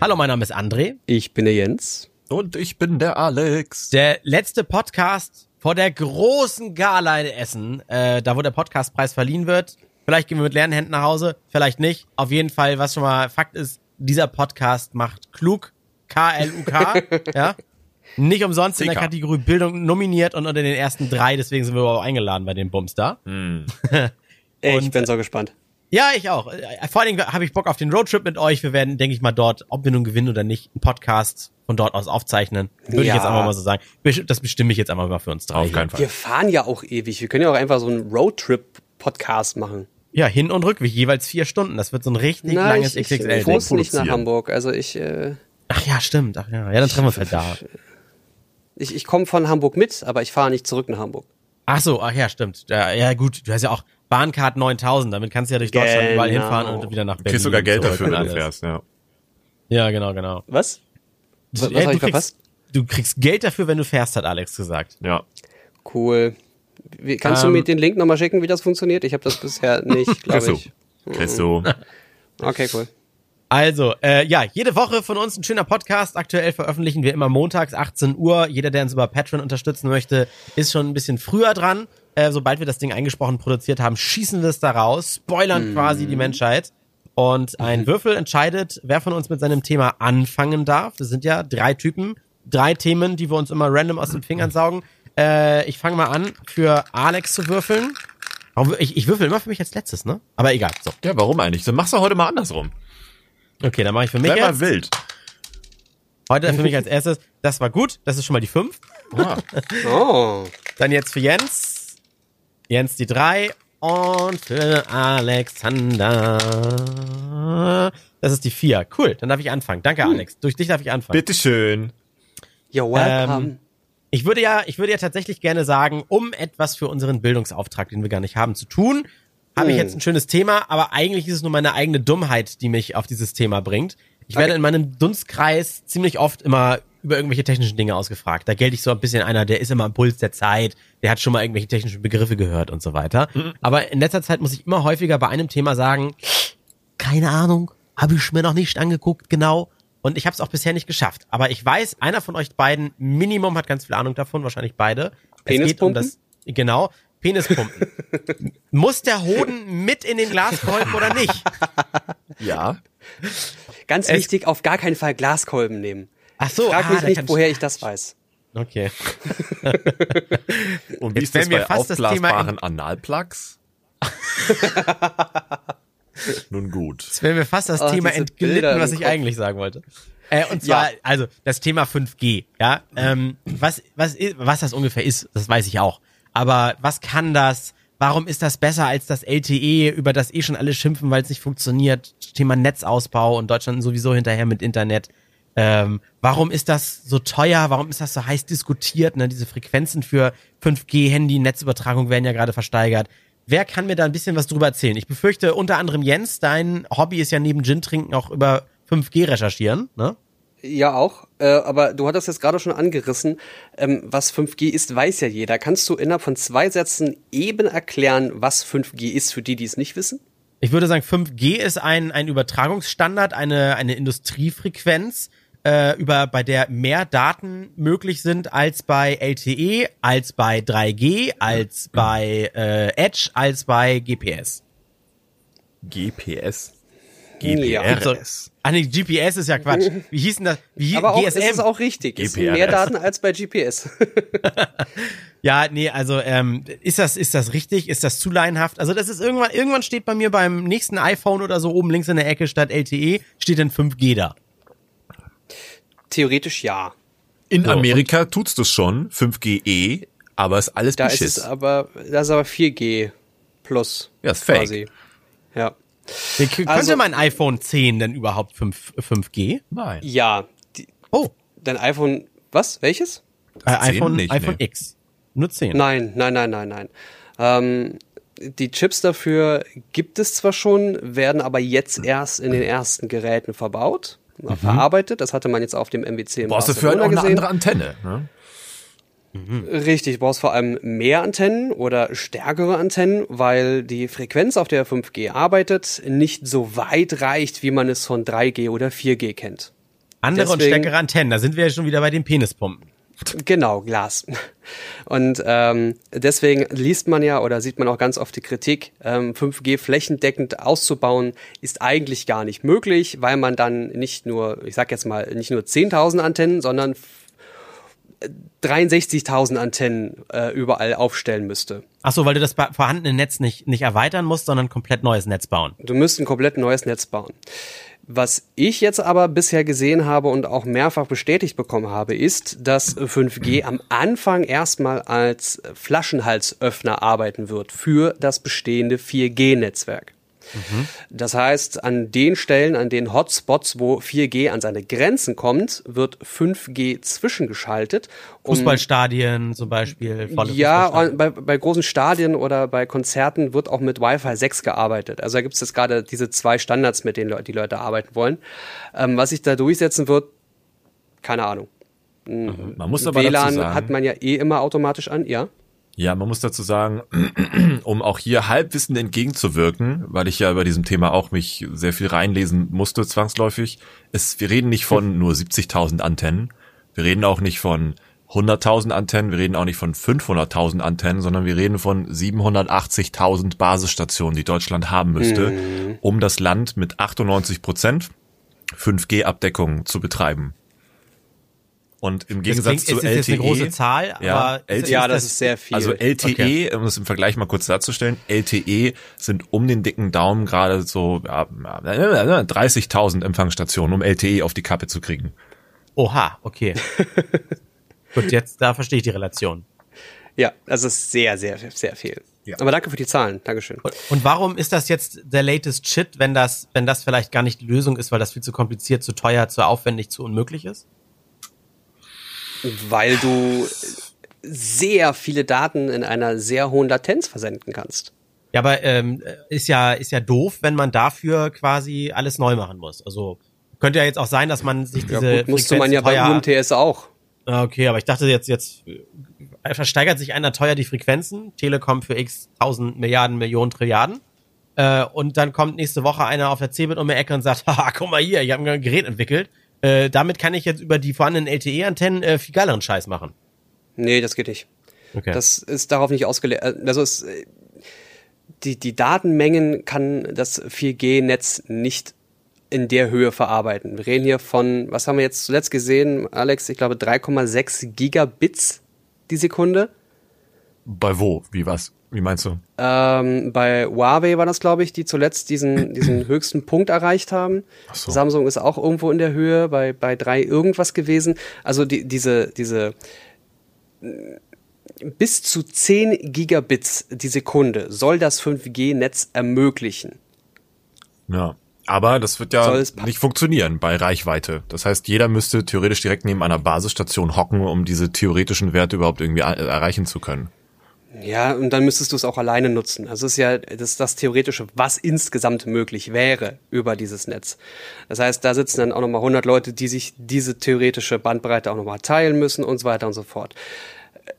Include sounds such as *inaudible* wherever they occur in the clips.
Hallo, mein Name ist André. Ich bin der Jens. Und ich bin der Alex. Der letzte Podcast vor der großen Gala in Essen, äh, da wo der Podcastpreis verliehen wird. Vielleicht gehen wir mit leeren Händen nach Hause, vielleicht nicht. Auf jeden Fall, was schon mal Fakt ist, dieser Podcast macht klug, K-L-U-K, *laughs* ja. Nicht umsonst in der. Kategorie Bildung nominiert und unter den ersten drei, deswegen sind wir überhaupt eingeladen bei dem Bums da. *laughs* Ey, ich bin so gespannt. Ja, ich auch. Vor allen Dingen habe ich Bock auf den Roadtrip mit euch. Wir werden, denke ich mal, dort, ob wir nun gewinnen oder nicht, einen Podcast von dort aus aufzeichnen. Würde Ja. ich jetzt einfach mal so sagen. Das bestimme ich jetzt einfach mal für uns drei. Auf hier. keinen Fall. Wir fahren ja auch ewig. Wir können ja auch einfach so einen Roadtrip-Podcast machen. Ja, Hin- und Rückweg, jeweils vier Stunden. Das wird so ein richtig Nein, langes ich, ich, XXL. ich muss nicht nach. Hamburg. Also ich, äh, Ach ja, stimmt. Ach ja, ja, dann treffen wir uns halt da. ich, ich komme von Hamburg mit, aber ich fahre nicht zurück nach Hamburg. Ach so, ach ja, stimmt. Ja, ja gut, du hast ja auch Bahncard 9000. Damit kannst du ja durch Deutschland Genau. überall hinfahren und wieder nach Du Berlin. kriegst sogar Geld dafür, wenn du fährst, ja. Ja, genau, genau. Was? Was, was Ja, du, ich kriegst, du kriegst Geld dafür, wenn du fährst, hat Alex gesagt. Ja. Cool. Wie, kannst Ähm, du mir den Link nochmal schicken, wie das funktioniert? Ich habe das bisher *laughs* nicht, glaube Kriegst ich. du. Kriegst du. Okay, cool. Also, äh, ja, jede Woche von uns ein schöner Podcast. Aktuell veröffentlichen wir immer montags 18 Uhr. Jeder, der uns über Patreon unterstützen möchte, ist schon ein bisschen früher dran. Äh, sobald wir das Ding eingesprochen produziert haben, schießen wir es da raus, spoilern quasi die Menschheit. Und ein Würfel entscheidet, wer von uns mit seinem Thema anfangen darf. Wir sind ja drei Typen, drei Themen, die wir uns immer random aus den Fingern saugen. Äh, ich fange mal an, für Alex zu würfeln. Ich, ich würfel immer für mich als letztes, ne? Aber egal. So. Ja, warum eigentlich? Dann machst du heute mal andersrum. Okay, dann mache ich für mich Bleib jetzt. mal wild. Heute für mich als erstes, das war gut, das ist schon mal die 5. Ah, *laughs* Oh. Dann jetzt für Jens. Jens die 3. Und für Alexander. Das ist die 4. Cool, dann darf ich anfangen. Danke, Alex. Durch dich darf ich anfangen. bitteschön. You're welcome. Ähm, Ich würde ja, ich würde ja tatsächlich gerne sagen, um etwas für unseren Bildungsauftrag, den wir gar nicht haben, zu tun, habe ich Hm. jetzt ein schönes Thema, aber eigentlich ist es nur meine eigene Dummheit, die mich auf dieses Thema bringt. Ich werde in meinem Dunstkreis ziemlich oft immer über irgendwelche technischen Dinge ausgefragt. Da gelte ich so ein bisschen einer, der ist immer am Puls der Zeit, der hat schon mal irgendwelche technischen Begriffe gehört und so weiter. Aber in letzter Zeit muss ich immer häufiger bei einem Thema sagen, keine Ahnung, habe ich mir noch nicht angeguckt, genau. Und ich habe es auch bisher nicht geschafft. Aber ich weiß, einer von euch beiden, Minimum, hat ganz viel Ahnung davon, wahrscheinlich beide. Es geht um Penispumpen? das, genau, Penispumpen. *laughs* Muss der Hoden mit in den Glaskolben oder nicht? Ja. Ganz es- wichtig, auf gar keinen Fall Glaskolben nehmen. Ach so, Frag ah, mich nicht, woher ich das weiß. Okay. *laughs* Und wie Jetzt ist das bei fast das Thema aufblasbaren Analplugs? *laughs* Nun gut. Jetzt wäre mir fast das Oh, Thema entglitten, Bilder was ich Kopf. eigentlich sagen wollte. Äh, und zwar, Ja. also das Thema 5G, ja. Ähm, was, was, was das ungefähr ist, das weiß ich auch. Aber was kann das? Warum ist das besser als das LTE, über das eh schon alle schimpfen, weil es nicht funktioniert? Thema Netzausbau und Deutschland sowieso hinterher mit Internet. Ähm, warum ist das so teuer? Warum ist das so heiß diskutiert? Ne? Diese Frequenzen für 5G, Handy, Netzübertragung werden ja gerade versteigert. Wer kann mir da ein bisschen was drüber erzählen? Ich befürchte unter anderem Jens, dein Hobby ist ja neben Gin trinken auch über 5G recherchieren, ne? Ja, auch. Äh, aber du hattest jetzt gerade schon angerissen, ähm, was 5G ist, weiß ja jeder. Kannst du innerhalb von zwei Sätzen eben erklären, was 5G ist, für die, die es nicht wissen? Ich würde sagen, 5G ist ein, ein Übertragungsstandard, eine, eine Industriefrequenz, äh, über, bei der mehr Daten möglich sind als bei LTE, als bei 3G, als bei äh, Edge, als bei GPS. GPS. Ja. Ah nee, GPS ist ja Quatsch. *laughs* Wie hieß denn das? Wie hieß Aber auch, GSM? es ist auch richtig. Es sind GPRS. mehr Daten als bei GPS. *laughs* Ja, nee, also ähm, ist das ist das richtig? Ist das zu laienhaft? Also das ist irgendwann irgendwann steht bei mir beim nächsten iPhone oder so oben links in der Ecke statt LTE steht dann 5G da. Theoretisch ja. In So, Amerika tut's das schon, 5GE, aber ist alles Da ist Beschiss. es aber, das ist aber 4G plus. Ja, ist fake. Quasi. Ja. Könnte Also- mein iPhone 10 denn überhaupt 5, 5G? Nein. Ja. Die, Oh, dein iPhone, was? Welches? äh, 10 iPhone, nicht, iPhone nee. X. Nur 10. Nein, nein, nein, nein, nein. Ähm, die Chips dafür gibt es zwar schon, werden aber jetzt erst in den ersten Geräten verbaut, verarbeitet. Das hatte man jetzt auf dem MWC in Brauchst du für auch Barcelona eine gesehen. andere Antenne. Ne? Richtig, du brauchst vor allem mehr Antennen oder stärkere Antennen, weil die Frequenz, auf der 5G arbeitet, nicht so weit reicht, wie man es von 3G oder 4G kennt. Andere und Deswegen- stärkere Antennen, da sind wir ja schon wieder bei den Penispumpen. Genau, Glas. *laughs* Und ähm, deswegen liest man ja oder sieht man auch ganz oft die Kritik, ähm, 5G flächendeckend auszubauen ist eigentlich gar nicht möglich, weil man dann nicht nur, ich sag jetzt mal, nicht nur 10.000 Antennen, sondern 63.000 Antennen äh, überall aufstellen müsste. Ach so, weil du das vorhandene Netz nicht, nicht erweitern musst, sondern komplett neues Netz bauen. Du müsst ein komplett neues Netz bauen. Was ich jetzt aber bisher gesehen habe und auch mehrfach bestätigt bekommen habe, ist, dass 5G am Anfang erstmal als Flaschenhalsöffner arbeiten wird für das bestehende 4G-Netzwerk. Das heißt, an den Stellen, an den Hotspots, wo 4G an seine Grenzen kommt, wird 5G zwischengeschaltet. um- Fußballstadien zum Beispiel. volle ja, bei, bei großen Stadien oder bei Konzerten wird auch mit Wi-Fi 6 gearbeitet. Also da gibt es jetzt gerade diese zwei Standards, mit denen die Leute arbeiten wollen. Ähm, was sich da durchsetzen wird, keine Ahnung. Man muss aber dazu WLAN sagen, hat man ja eh immer automatisch an, ja. Ja, man muss dazu sagen, *clears throat* um auch hier Halbwissen entgegenzuwirken, weil ich ja über diesem Thema auch mich sehr viel reinlesen musste, zwangsläufig, ist, wir reden nicht von nur 70.000 Antennen, wir reden auch nicht von 100.000 Antennen, wir reden auch nicht von 500.000 Antennen, sondern wir reden von 780.000 Basisstationen, die Deutschland haben müsste, um das Land mit 98 Prozent 5G-Abdeckung zu betreiben. Und im Das Gegensatz klingt- zu ist jetzt LTE, eine große Zahl, Ja, aber LTE Ja, das ist sehr viel. also LTE, Okay. um es im Vergleich mal kurz darzustellen, LTE sind um den dicken Daumen gerade so ja, 30.000 Empfangsstationen, um LTE auf die Kappe zu kriegen. Oha, okay. *laughs* Gut, jetzt, da verstehe ich die Relation. ja, das ist sehr, sehr, sehr viel. Ja. Aber danke für die Zahlen. Dankeschön. Und warum ist das jetzt der latest Shit, wenn das, wenn das vielleicht gar nicht die Lösung ist, weil das viel zu kompliziert, zu teuer, zu aufwendig, zu unmöglich ist? Weil du sehr viele Daten in einer sehr hohen Latenz versenden kannst. Ja, aber ähm, ist ja ist ja doof, wenn man dafür quasi alles neu machen muss. Also könnte ja jetzt auch sein, dass man sich diese Ja, gut, musste man ja bei UMTS auch. Ah, Okay, aber ich dachte jetzt jetzt äh, versteigert sich einer teuer die Frequenzen, Telekom für x tausend Milliarden, Millionen, Trilliarden. Äh, und dann kommt nächste Woche einer auf der Cebit um die Ecke und sagt, *laughs* haha, guck mal hier, ich habe ein Gerät entwickelt. Äh, damit kann ich jetzt über die vorhandenen LTE-Antennen äh, viel geileren Scheiß machen. Nee, das geht nicht. Okay. Das ist darauf nicht ausgelegt. Also es, äh, die, die Datenmengen kann das 4G-Netz nicht in der Höhe verarbeiten. Wir reden hier von, was haben wir jetzt zuletzt gesehen, Alex? Ich glaube 3,6 Gigabits die Sekunde. Bei wo? Wie was? Wie meinst du? Ähm, bei Huawei war das, glaube ich, die zuletzt diesen, diesen *clears throat* höchsten Punkt erreicht haben. so. Samsung ist auch irgendwo in der Höhe, bei, bei drei irgendwas gewesen. Also die, diese, diese äh, bis zu 10 Gigabits die Sekunde soll das 5G-Netz ermöglichen. Ja. Aber das wird ja nicht funktionieren bei Reichweite. Das heißt, jeder müsste theoretisch direkt neben einer Basisstation hocken, um diese theoretischen Werte überhaupt irgendwie erreichen zu können. Ja, und dann müsstest du es auch alleine nutzen. Also es ist ja das, ist das Theoretische, was insgesamt möglich wäre über dieses Netz. Das heißt, da sitzen dann auch nochmal 100 Leute, die sich diese theoretische Bandbreite auch nochmal teilen müssen und so weiter und so fort.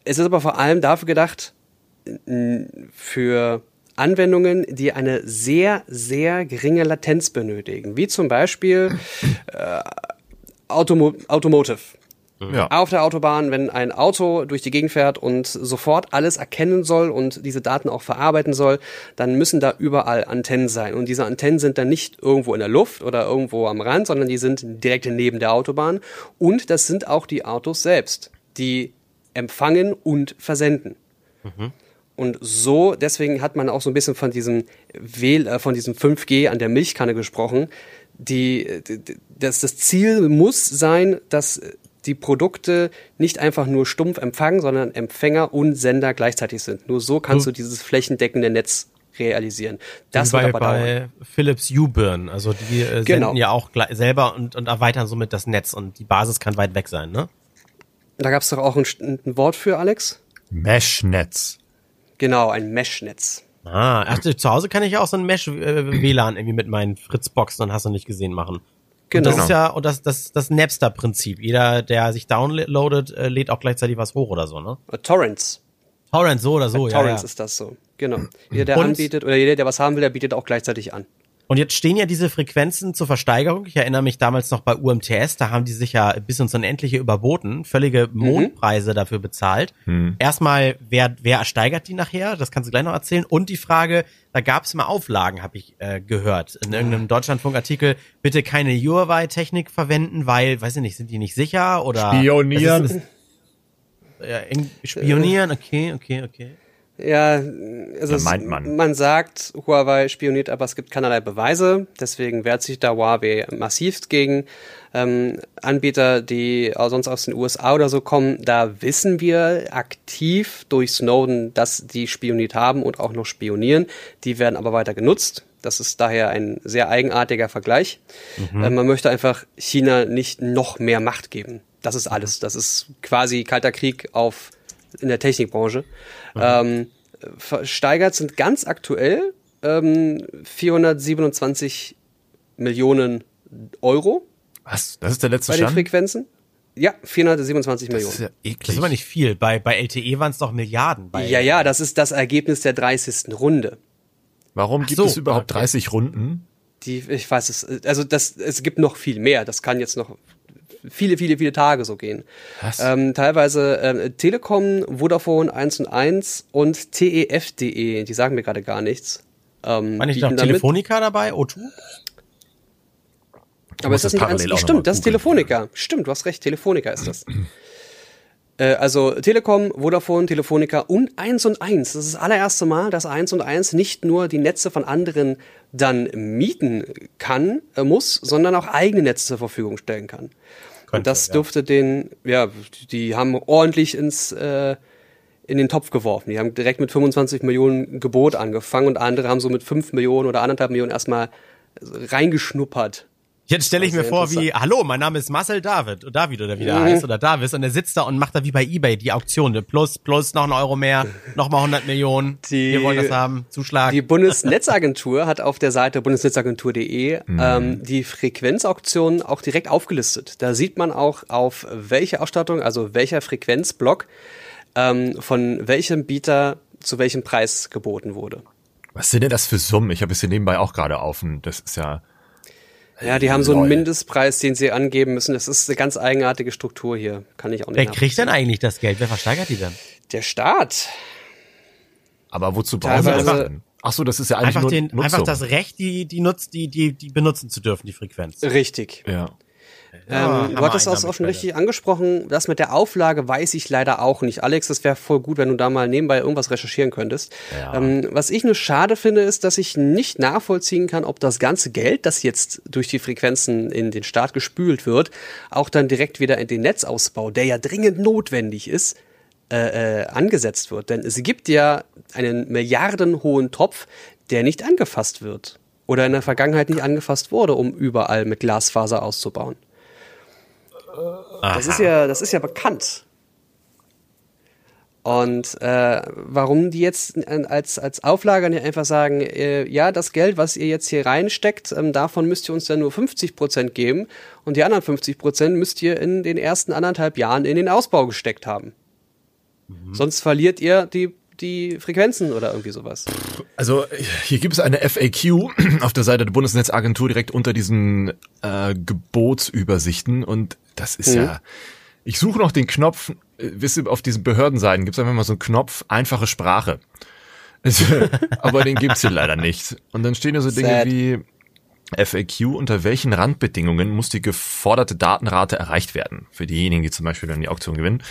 Es ist aber vor allem dafür gedacht, für Anwendungen, die eine sehr, sehr geringe Latenz benötigen, wie zum Beispiel äh, Automo Automotive. Ja. Auf der Autobahn, wenn ein Auto durch die Gegend fährt und sofort alles erkennen soll und diese Daten auch verarbeiten soll, dann müssen da überall Antennen sein. Und diese Antennen sind dann nicht irgendwo in der Luft oder irgendwo am Rand, sondern die sind direkt neben der Autobahn. Und das sind auch die Autos selbst, die empfangen und versenden. Und so, deswegen hat man auch so ein bisschen von diesem WL, äh, von diesem 5G an der Milchkanne gesprochen. Die- das, das Ziel muss sein, dass die Produkte nicht einfach nur stumpf empfangen, sondern Empfänger und Sender gleichzeitig sind. Nur so kannst du dieses flächendeckende Netz realisieren. Das wird bei, bei Philips U-Burn. Also die äh, Genau. senden ja auch selber und, und erweitern somit das Netz und die Basis kann weit weg sein, ne? Da gab es doch auch ein, ein Wort für, Alex? Mesh-Netz. Genau, ein Mesh-Netz. Ah, ach, zu Hause kann ich ja auch so ein Mesh-WLAN irgendwie mit meinen Fritzboxen und hast du nicht gesehen machen. Genau. Und das ist ja, und das, das, das Napster-Prinzip. Jeder, der sich downloadet, äh, lädt auch gleichzeitig was hoch oder so, ne? Äh, Torrents. Torrent, so oder so, ja. Torrents ja. ist das so. Genau. Jeder, der Und- anbietet oder jeder, der was haben will, der bietet auch gleichzeitig an. Und jetzt stehen ja diese Frequenzen zur Versteigerung. Ich erinnere mich damals noch bei UMTS, da haben die sich ja bis ins Unendliche überboten, völlige Mhm. Mondpreise dafür bezahlt. Erstmal, wer, wer ersteigert die nachher? Das kannst du gleich noch erzählen. Und die Frage, da gab es mal Auflagen, habe ich äh, gehört, in irgendeinem Deutschlandfunk-Artikel, bitte keine Huawei-Technik verwenden, weil, weiß ich nicht, sind die nicht sicher oder Spionieren. Ist, das, ja, in- spionieren, okay, okay, okay. Ja, also Ja, meint man. man sagt, Huawei spioniert, aber es gibt keinerlei Beweise. Deswegen wehrt sich da Huawei massiv gegen. Ähm, Anbieter, die sonst aus den USA oder so kommen, da wissen wir aktiv durch Snowden, dass die spioniert haben und auch noch spionieren. Die werden aber weiter genutzt. Das ist daher ein sehr eigenartiger Vergleich. Äh, man möchte einfach China nicht noch mehr Macht geben. Das ist alles. Das ist quasi kalter Krieg auf in der Technikbranche. Ähm, versteigert sind ganz aktuell ähm, 427 Millionen Euro Was? Das ist der letzte bei den Stand? Frequenzen. Ja, 427 Das Millionen. ist ja Das eklig. ist aber nicht viel. Bei, bei LTE waren es doch Milliarden. Bei, Ja, ja, das ist das Ergebnis der 30. Runde. Warum Ach gibt so, es überhaupt okay. 30 Runden? Die, ich weiß es, also das, es gibt noch viel mehr. Das kann jetzt noch viele, viele, viele Tage so gehen. Was? Ähm, teilweise äh, Telekom, Vodafone 1 und 1 und TEF.de, die sagen mir gerade gar nichts. Ähm, War nicht noch damit- Telefonika dabei? O2? Aber ist das das nicht eins? Stimmt, das ist. Telefonica. Stimmt, du hast recht, Telefonica ist das. Äh, Also Telekom, Vodafone, Telefonica und 1 und 1. Das ist das allererste Mal, dass 1 und 1 nicht nur die Netze von anderen dann mieten kann, äh, muss, sondern auch eigene Netze zur Verfügung stellen kann. und das ja. dürfte den, ja, die haben ordentlich ins, äh, in den Topf geworfen. Die haben direkt mit 25 Millionen Gebot angefangen und andere haben so mit 5 Millionen oder anderthalb Millionen erstmal reingeschnuppert. Jetzt stelle ich mir vor, wie, hallo, mein Name ist Marcel David, oder David oder wie der Mhm. heißt, oder Davis, und er sitzt da und macht da wie bei Ebay die Auktion, ne? plus, plus, noch ein Euro mehr, noch mal 100 Millionen, Die- wir wollen das haben, Zuschlag. Die Bundesnetzagentur *laughs* hat auf der Seite bundesnetzagentur.de ähm, die Frequenzauktionen auch direkt aufgelistet. Da sieht man auch, auf welche Ausstattung, also welcher Frequenzblock ähm, von welchem Bieter zu welchem Preis geboten wurde. Was sind denn das für Summen? Ich habe es hier nebenbei auch gerade auf und das ist ja. Ja, die haben so einen. Mindestpreis, den sie angeben müssen. Das ist eine ganz eigenartige Struktur hier. Kann ich auch nicht Wer kriegt denn eigentlich das Geld? Wer versteigert die denn? Der Staat. Aber wozu brauchen sie das? Ach so, das ist ja eigentlich Einfach, nur den, Nutzung. einfach das Recht, die, die, nutzt, die, die, die benutzen zu dürfen, die Frequenz. Richtig. Ja. Ähm, du hattest das auch schon richtig angesprochen. Das mit der Auflage weiß ich leider auch nicht. Alex, das wäre voll gut, wenn du da mal nebenbei irgendwas recherchieren könntest. Ja. Ähm, was ich nur schade finde, ist, dass ich nicht nachvollziehen kann, ob das ganze Geld, das jetzt durch die Frequenzen in den Staat gespült wird, auch dann direkt wieder in den Netzausbau, der ja dringend notwendig ist, äh, äh, angesetzt wird. Denn es gibt ja einen milliardenhohen Topf, der nicht angefasst wird. Oder in der Vergangenheit nicht angefasst wurde, um überall mit Glasfaser auszubauen. Das ist ja, das ist ja bekannt. Und äh, warum die jetzt äh, als, als Auflager nicht einfach sagen, äh, ja, das Geld, was ihr jetzt hier reinsteckt, ähm, davon müsst ihr uns dann nur 50 Prozent geben und die anderen 50 Prozent müsst ihr in den ersten anderthalb Jahren in den Ausbau gesteckt haben. Sonst verliert ihr die, die Frequenzen oder irgendwie sowas. Also hier gibt es eine FAQ auf der Seite der Bundesnetzagentur direkt unter diesen äh, Gebotsübersichten und das ist ja. Ich suche noch den Knopf, äh, wisst ihr, auf diesen Behördenseiten gibt es einfach mal so einen Knopf, einfache Sprache. Also, *laughs* Aber den gibt's hier leider nicht. Und dann stehen da so Dinge Sad. wie FAQ, unter welchen Randbedingungen muss die geforderte Datenrate erreicht werden? Für diejenigen, die zum Beispiel dann die Auktion gewinnen.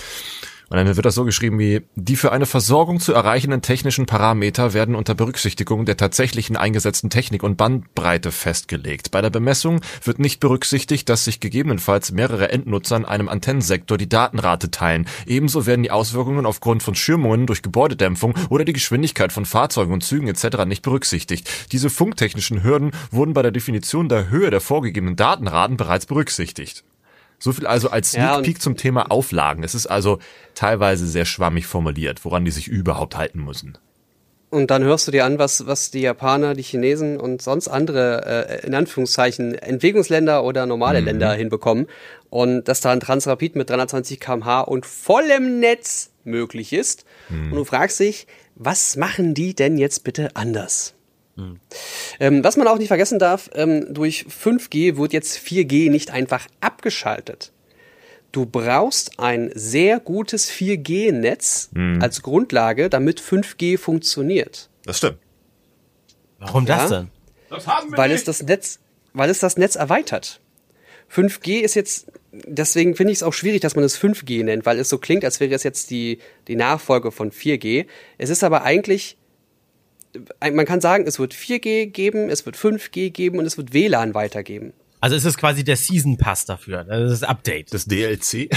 Und dann wird das so geschrieben wie, die für eine Versorgung zu erreichenden technischen Parameter werden unter Berücksichtigung der tatsächlichen eingesetzten Technik und Bandbreite festgelegt. Bei der Bemessung wird nicht berücksichtigt, dass sich gegebenenfalls mehrere Endnutzer in einem Antennensektor die Datenrate teilen. Ebenso werden die Auswirkungen aufgrund von Schirmungen durch Gebäudedämpfung oder die Geschwindigkeit von Fahrzeugen und Zügen etc. nicht berücksichtigt. Diese funktechnischen Hürden wurden bei der Definition der Höhe der vorgegebenen Datenraten bereits berücksichtigt. So viel also als Sneak Ja, Peek zum Thema Auflagen. Es ist also teilweise sehr schwammig formuliert, woran die sich überhaupt halten müssen. Und dann hörst du dir an, was, was die Japaner, die Chinesen und sonst andere, äh, in Anführungszeichen, Entwicklungsländer oder normale Länder hinbekommen. Und dass da ein Transrapid mit 320 kmh und vollem Netz möglich ist. Und du fragst dich, was machen die denn jetzt bitte anders? Ähm, was man auch nicht vergessen darf, ähm, durch 5G wird jetzt 4G nicht einfach abgeschaltet. Du brauchst ein sehr gutes 4G-Netz als Grundlage, damit 5G funktioniert. Das stimmt. Warum das Ja? denn? Das haben weil es das Netz, weil es das Netz erweitert. 5G ist jetzt, deswegen finde ich es auch schwierig, dass man es 5G nennt, weil es so klingt, als wäre es jetzt die, die Nachfolge von 4G. Es ist aber eigentlich, man kann sagen, es wird 4G geben, es wird 5G geben und es wird WLAN weitergeben. Also es ist quasi der Season Pass dafür. Das ist das Update. Das DLC.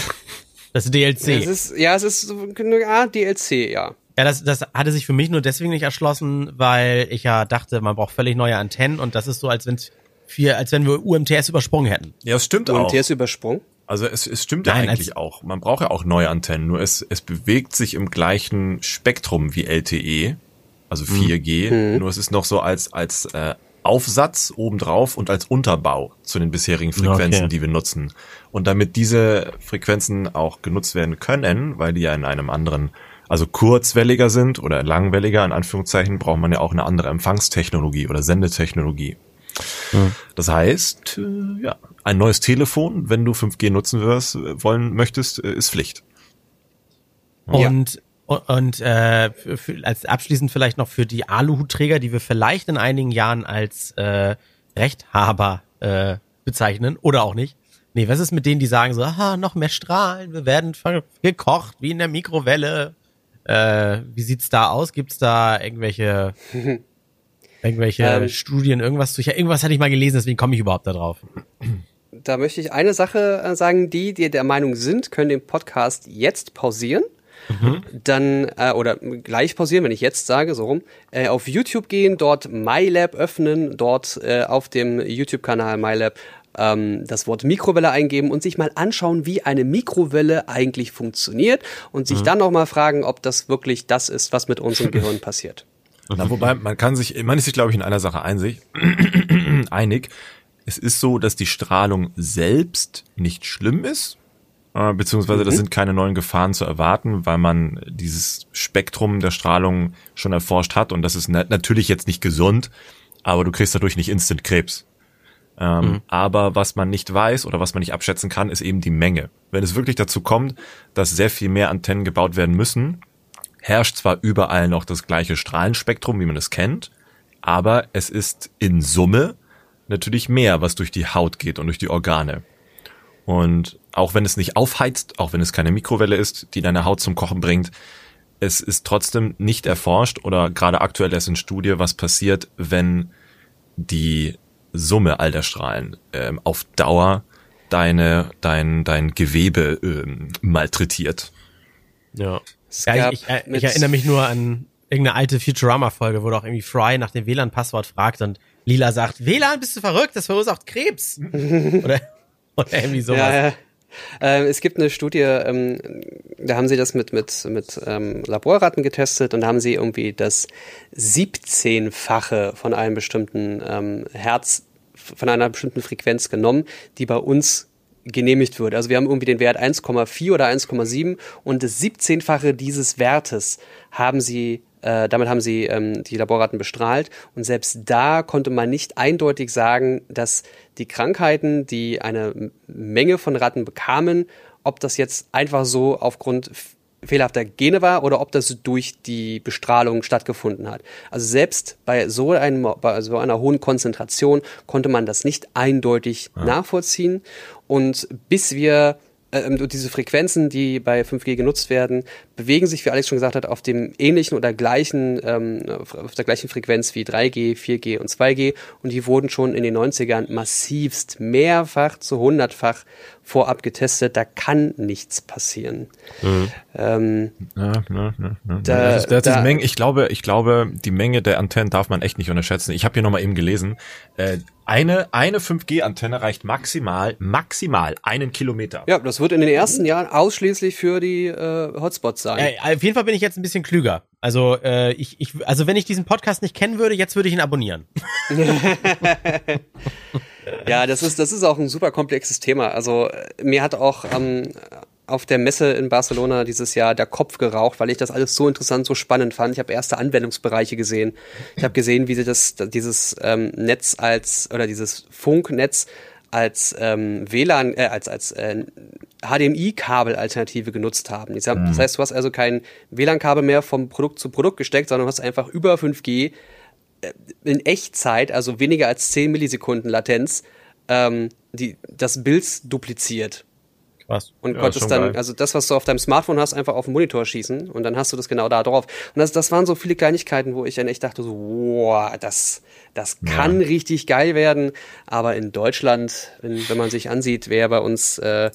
Das DLC. Es ist, ja, es ist so eine Art DLC, ja. Ja, das, das hatte sich für mich nur deswegen nicht erschlossen, weil ich ja dachte, man braucht völlig neue Antennen und das ist so, als wenn wir, als wenn wir UMTS übersprungen hätten. Ja, es stimmt Und auch. ist übersprungen. Also es, es stimmt Nein, ja eigentlich auch. Man braucht ja auch neue Antennen, nur es, es bewegt sich im gleichen Spektrum wie LTE, also 4G, nur es ist noch so als, als äh, Aufsatz obendrauf und als Unterbau zu den bisherigen Frequenzen, Okay. die wir nutzen. Und damit diese Frequenzen auch genutzt werden können, weil die ja in einem anderen, also kurzwelliger sind oder langwelliger in Anführungszeichen, braucht man ja auch eine andere Empfangstechnologie oder Sendetechnologie. Das heißt, äh, ja, ein neues Telefon, wenn du 5G nutzen wirst, äh, wollen möchtest, äh, ist Pflicht. Ja. Und, äh, für, als abschließend vielleicht noch für die Aluhutträger, die wir vielleicht in einigen Jahren als äh, Rechthaber äh, bezeichnen oder auch nicht. Nee, was ist mit denen, die sagen so, aha, noch mehr Strahlen, wir werden gekocht wie in der Mikrowelle. Äh, wie sieht's da aus? Gibt's da irgendwelche *laughs* irgendwelche Ähm. Studien, irgendwas zu? Ich, irgendwas hatte ich mal gelesen, deswegen komme ich überhaupt da drauf. Da möchte ich eine Sache äh, sagen, die, die der Meinung sind, können den Podcast jetzt pausieren. Dann, äh, oder gleich pausieren, wenn ich jetzt sage, so rum, äh, auf YouTube gehen, dort MyLab öffnen, dort äh, auf dem YouTube-Kanal MyLab ähm, das Wort Mikrowelle eingeben und sich mal anschauen, wie eine Mikrowelle eigentlich funktioniert und sich dann noch mal fragen, ob das wirklich das ist, was mit unserem *laughs* Gehirn passiert. Na, wobei, man kann sich, man ist sich, glaube ich, in einer Sache einsig, *clears throat* einig. Es ist so, dass die Strahlung selbst nicht schlimm ist, äh, beziehungsweise da sind keine neuen Gefahren zu erwarten, weil man dieses Spektrum der Strahlung schon erforscht hat und das ist na natürlich jetzt nicht gesund, aber du kriegst dadurch nicht instant Krebs. Ähm, Aber was man nicht weiß oder was man nicht abschätzen kann, ist eben die Menge. Wenn es wirklich dazu kommt, dass sehr viel mehr Antennen gebaut werden müssen, herrscht zwar überall noch das gleiche Strahlenspektrum, wie man es kennt, aber es ist in Summe natürlich mehr, was durch die Haut geht und durch die Organe. Und auch wenn es nicht aufheizt, auch wenn es keine Mikrowelle ist, die deine Haut zum Kochen bringt, es ist trotzdem nicht erforscht oder gerade aktuell erst in Studie, was passiert, wenn die Summe all der Strahlen ähm, auf Dauer deine, dein, dein Gewebe ähm, malträtiert. Ja. Ja, ich, ich, ich erinnere mich nur an irgendeine alte Futurama-Folge, wo doch irgendwie Fry nach dem WLAN-Passwort fragt und Lila sagt, WLAN, bist du verrückt? Das verursacht Krebs. *laughs* oder, *laughs* oder irgendwie sowas. Ja, ja. Ähm, es gibt eine Studie, ähm, da haben sie das mit, mit, mit ähm, Laborratten getestet und da haben sie irgendwie das 17-fache von einem bestimmten ähm, Herz, von einer bestimmten Frequenz genommen, die bei uns genehmigt wird. Also wir haben irgendwie den Wert 1,4 oder 1,7 und das 17-fache dieses Wertes haben sie äh, damit haben sie ähm, die Laborratten bestrahlt und selbst da konnte man nicht eindeutig sagen, dass die Krankheiten, die eine Menge von Ratten bekamen, ob das jetzt einfach so aufgrund fehlerhafter Gene war oder ob das durch die Bestrahlung stattgefunden hat. Also selbst bei so, einem, bei so einer hohen Konzentration konnte man das nicht eindeutig nachvollziehen. Und bis wir ähm, diese Frequenzen, die bei 5G genutzt werden, bewegen sich, wie Alex schon gesagt hat, auf dem ähnlichen oder gleichen, ähm, auf der gleichen Frequenz wie 3G, 4G und 2G. Und die wurden schon in den 90ern massivst mehrfach zu hundertfach vorab getestet. Da kann nichts passieren. Ähm, Ja, ja, ja. Da- das ist, das ist da- die Menge, ich glaube, ich glaube, die Menge der Antennen darf man echt nicht unterschätzen. Ich habe hier nochmal eben gelesen, äh, eine, eine 5G-Antenne reicht maximal, maximal einen Kilometer. ja, das wird in den ersten Jahren ausschließlich für die äh, Hotspots sein. Ja, auf jeden Fall bin ich jetzt ein bisschen klüger. Also äh, ich, ich, also wenn ich diesen Podcast nicht kennen würde, jetzt würde ich ihn abonnieren. *laughs* *laughs* Ja, das ist, das ist auch ein super komplexes Thema. Also äh, mir hat auch am, auf der Messe in Barcelona dieses Jahr der Kopf geraucht, weil ich das alles so interessant, so spannend fand. Ich habe erste Anwendungsbereiche gesehen. Ich habe gesehen, wie sie das, dieses ähm, Netz als oder dieses Funknetz als ähm, WLAN, äh, als, als äh, HDMI-Kabel-Alternative genutzt haben. Das heißt, du hast also kein WLAN-Kabel mehr vom Produkt zu Produkt gesteckt, sondern hast einfach über 5G äh, in Echtzeit, also weniger als 10 Millisekunden Latenz, ähm, die, das Bild dupliziert. Krass. Und Ja, konntest dann, geil. also das, was du auf deinem Smartphone hast, einfach auf den Monitor schießen und dann hast du das genau da drauf. Und das, das waren so viele Kleinigkeiten, wo ich dann echt dachte, so, wow, das, das kann richtig geil werden. Aber in Deutschland, wenn, wenn man sich ansieht, wer bei uns äh,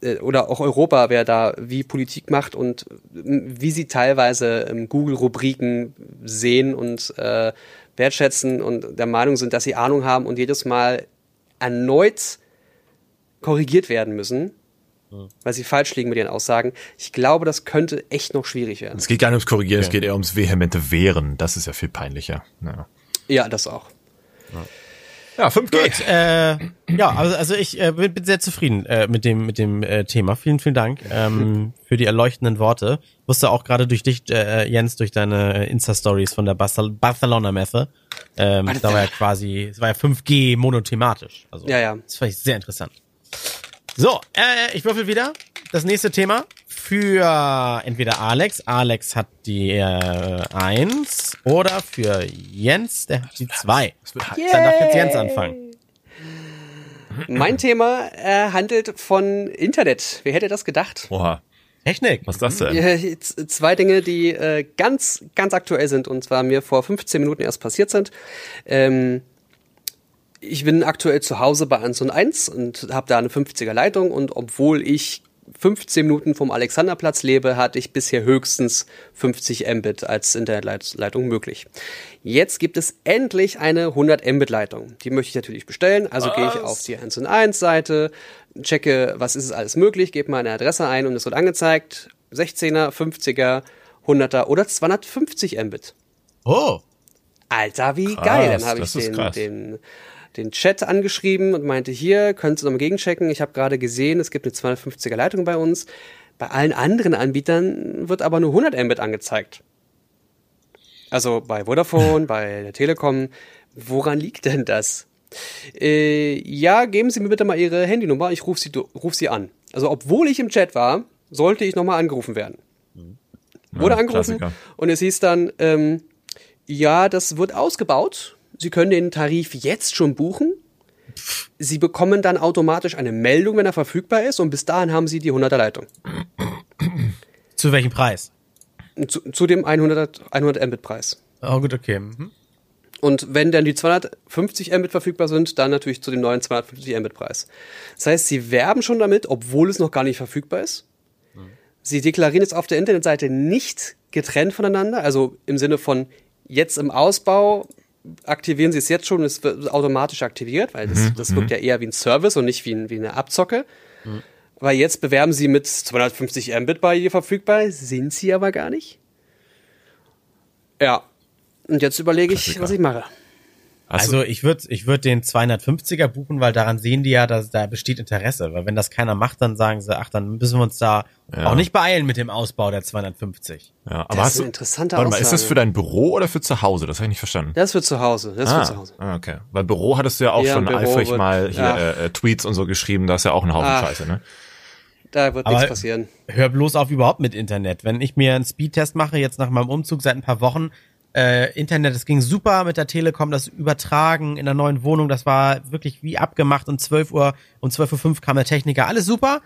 äh, oder auch Europa, wer da wie Politik macht und ähm, wie sie teilweise ähm, Google-Rubriken sehen und äh, wertschätzen und der Meinung sind, dass sie Ahnung haben und jedes Mal erneut korrigiert werden müssen, weil sie falsch liegen mit ihren Aussagen. Ich glaube, das könnte echt noch schwierig werden. Es geht gar nicht ums Korrigieren, es geht eher ums vehemente Wehren. Das ist ja viel peinlicher. Ja, Ja, das auch. ja 5G. Gut, äh, ja, also, also ich äh, bin, bin sehr zufrieden äh, mit dem mit dem äh, Thema. Vielen, vielen Dank ähm, *laughs* für die erleuchtenden Worte. Wusste auch gerade durch dich, äh, Jens, durch deine Insta-Stories von der Barcel Barcelona-Messe. Ähm, da war ja quasi, es war ja 5G monothematisch. Also, Ja, ja. Das fand ich sehr interessant. So, äh, ich würfel wieder. Das nächste Thema für entweder Alex. Alex hat die äh, eins oder für Jens, der hat die zwei. Dann darf jetzt Jens anfangen. Mein Thema äh, handelt von Internet. Wer hätte das gedacht? Oha, Technik. was ist das denn? Zwei Dinge, die äh, ganz, ganz aktuell sind und zwar mir vor 15 Minuten erst passiert sind. Ähm, ich bin aktuell zu Hause bei 1 und 1 und habe da eine 50er Leitung und obwohl ich 15 Minuten vom Alexanderplatz lebe, hatte ich bisher höchstens 50 Mbit als Internetleitung möglich. Jetzt gibt es endlich eine 100 Mbit Leitung. Die möchte ich natürlich bestellen, also gehe ich auf die 1 und 1 Seite, checke, was ist es alles möglich, gebe meine Adresse ein und es wird angezeigt, 16er, 50er, 100er oder 250 Mbit. Oh. Alter, wie Krass, geil. Dann habe ich den, den, den Chat angeschrieben und meinte, hier, könntest du nochmal gegenchecken. Ich habe gerade gesehen, es gibt eine 250er Leitung bei uns. Bei allen anderen Anbietern wird aber nur 100 Mbit angezeigt. Also bei Vodafone, *laughs* bei der Telekom. Woran liegt denn das? Äh, ja, geben Sie mir bitte mal Ihre Handynummer, ich rufe sie, ruf sie an. Also obwohl ich im Chat war, sollte ich nochmal angerufen werden. Wurde Ja, angerufen Klassiker. und es hieß dann, ähm, ja, das wird ausgebaut. Sie können den Tarif jetzt schon buchen. Sie bekommen dann automatisch eine Meldung, wenn er verfügbar ist und bis dahin haben Sie die 100er Leitung. Zu welchem Preis? Zu, zu dem 100, 100 Mbit Preis. Oh, gut, okay. Mhm. Und wenn dann die 250 Mbit verfügbar sind, dann natürlich zu dem neuen 250 Mbit Preis. Das heißt, sie werben schon damit, obwohl es noch gar nicht verfügbar ist. Sie deklarieren es auf der Internetseite nicht getrennt voneinander, also im Sinne von jetzt im Ausbau aktivieren sie es jetzt schon, es wird automatisch aktiviert, weil das, das wirkt ja eher wie ein Service und nicht wie, ein, wie eine Abzocke. Weil jetzt bewerben sie mit 250 Mbit bei ihr verfügbar, sind sie aber gar nicht. Ja. Und jetzt überlege ich, was ich mache. Hast Also ich würde ich würd den 250er buchen, weil daran sehen die ja, dass da besteht Interesse. Weil wenn das keiner macht, dann sagen sie, ach, dann müssen wir uns da Ja. auch nicht beeilen mit dem Ausbau der 250. ja, aber Das ist du, eine interessante warte mal, ist das für dein Büro oder für zu Hause? Das habe ich nicht verstanden. Das wird zu Hause. Das wird zu Ah, Hause. ah, okay. Weil Büro hattest du ja auch Ja, schon eifrig wird- mal hier ja. äh, äh, Tweets und so geschrieben, da ist ja auch ein Haufen Ah. Scheiße, ne? Da wird Aber- nichts passieren. Hör bloß auf überhaupt mit Internet. Wenn ich mir einen Speedtest mache, jetzt nach meinem Umzug seit ein paar Wochen, äh, Internet, es ging super mit der Telekom, das Übertragen in der neuen Wohnung, das war wirklich wie abgemacht. Um 12 Uhr, um 12.05 Uhr kam der Techniker, alles super.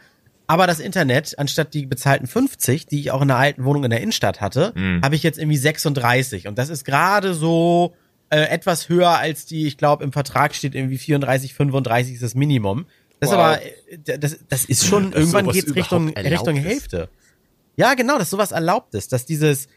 Aber das Internet, anstatt die bezahlten 50, die ich auch in der alten Wohnung in der Innenstadt hatte, habe ich jetzt irgendwie 36. Und das ist gerade so äh, etwas höher als die, ich glaube, im Vertrag steht irgendwie 34, 35 ist das Minimum. Das ist Wow. aber, äh, das, das ist schon, Dass irgendwann geht's Richtung, Richtung ist. Hälfte. Ja, genau, dass sowas erlaubt ist, dass dieses,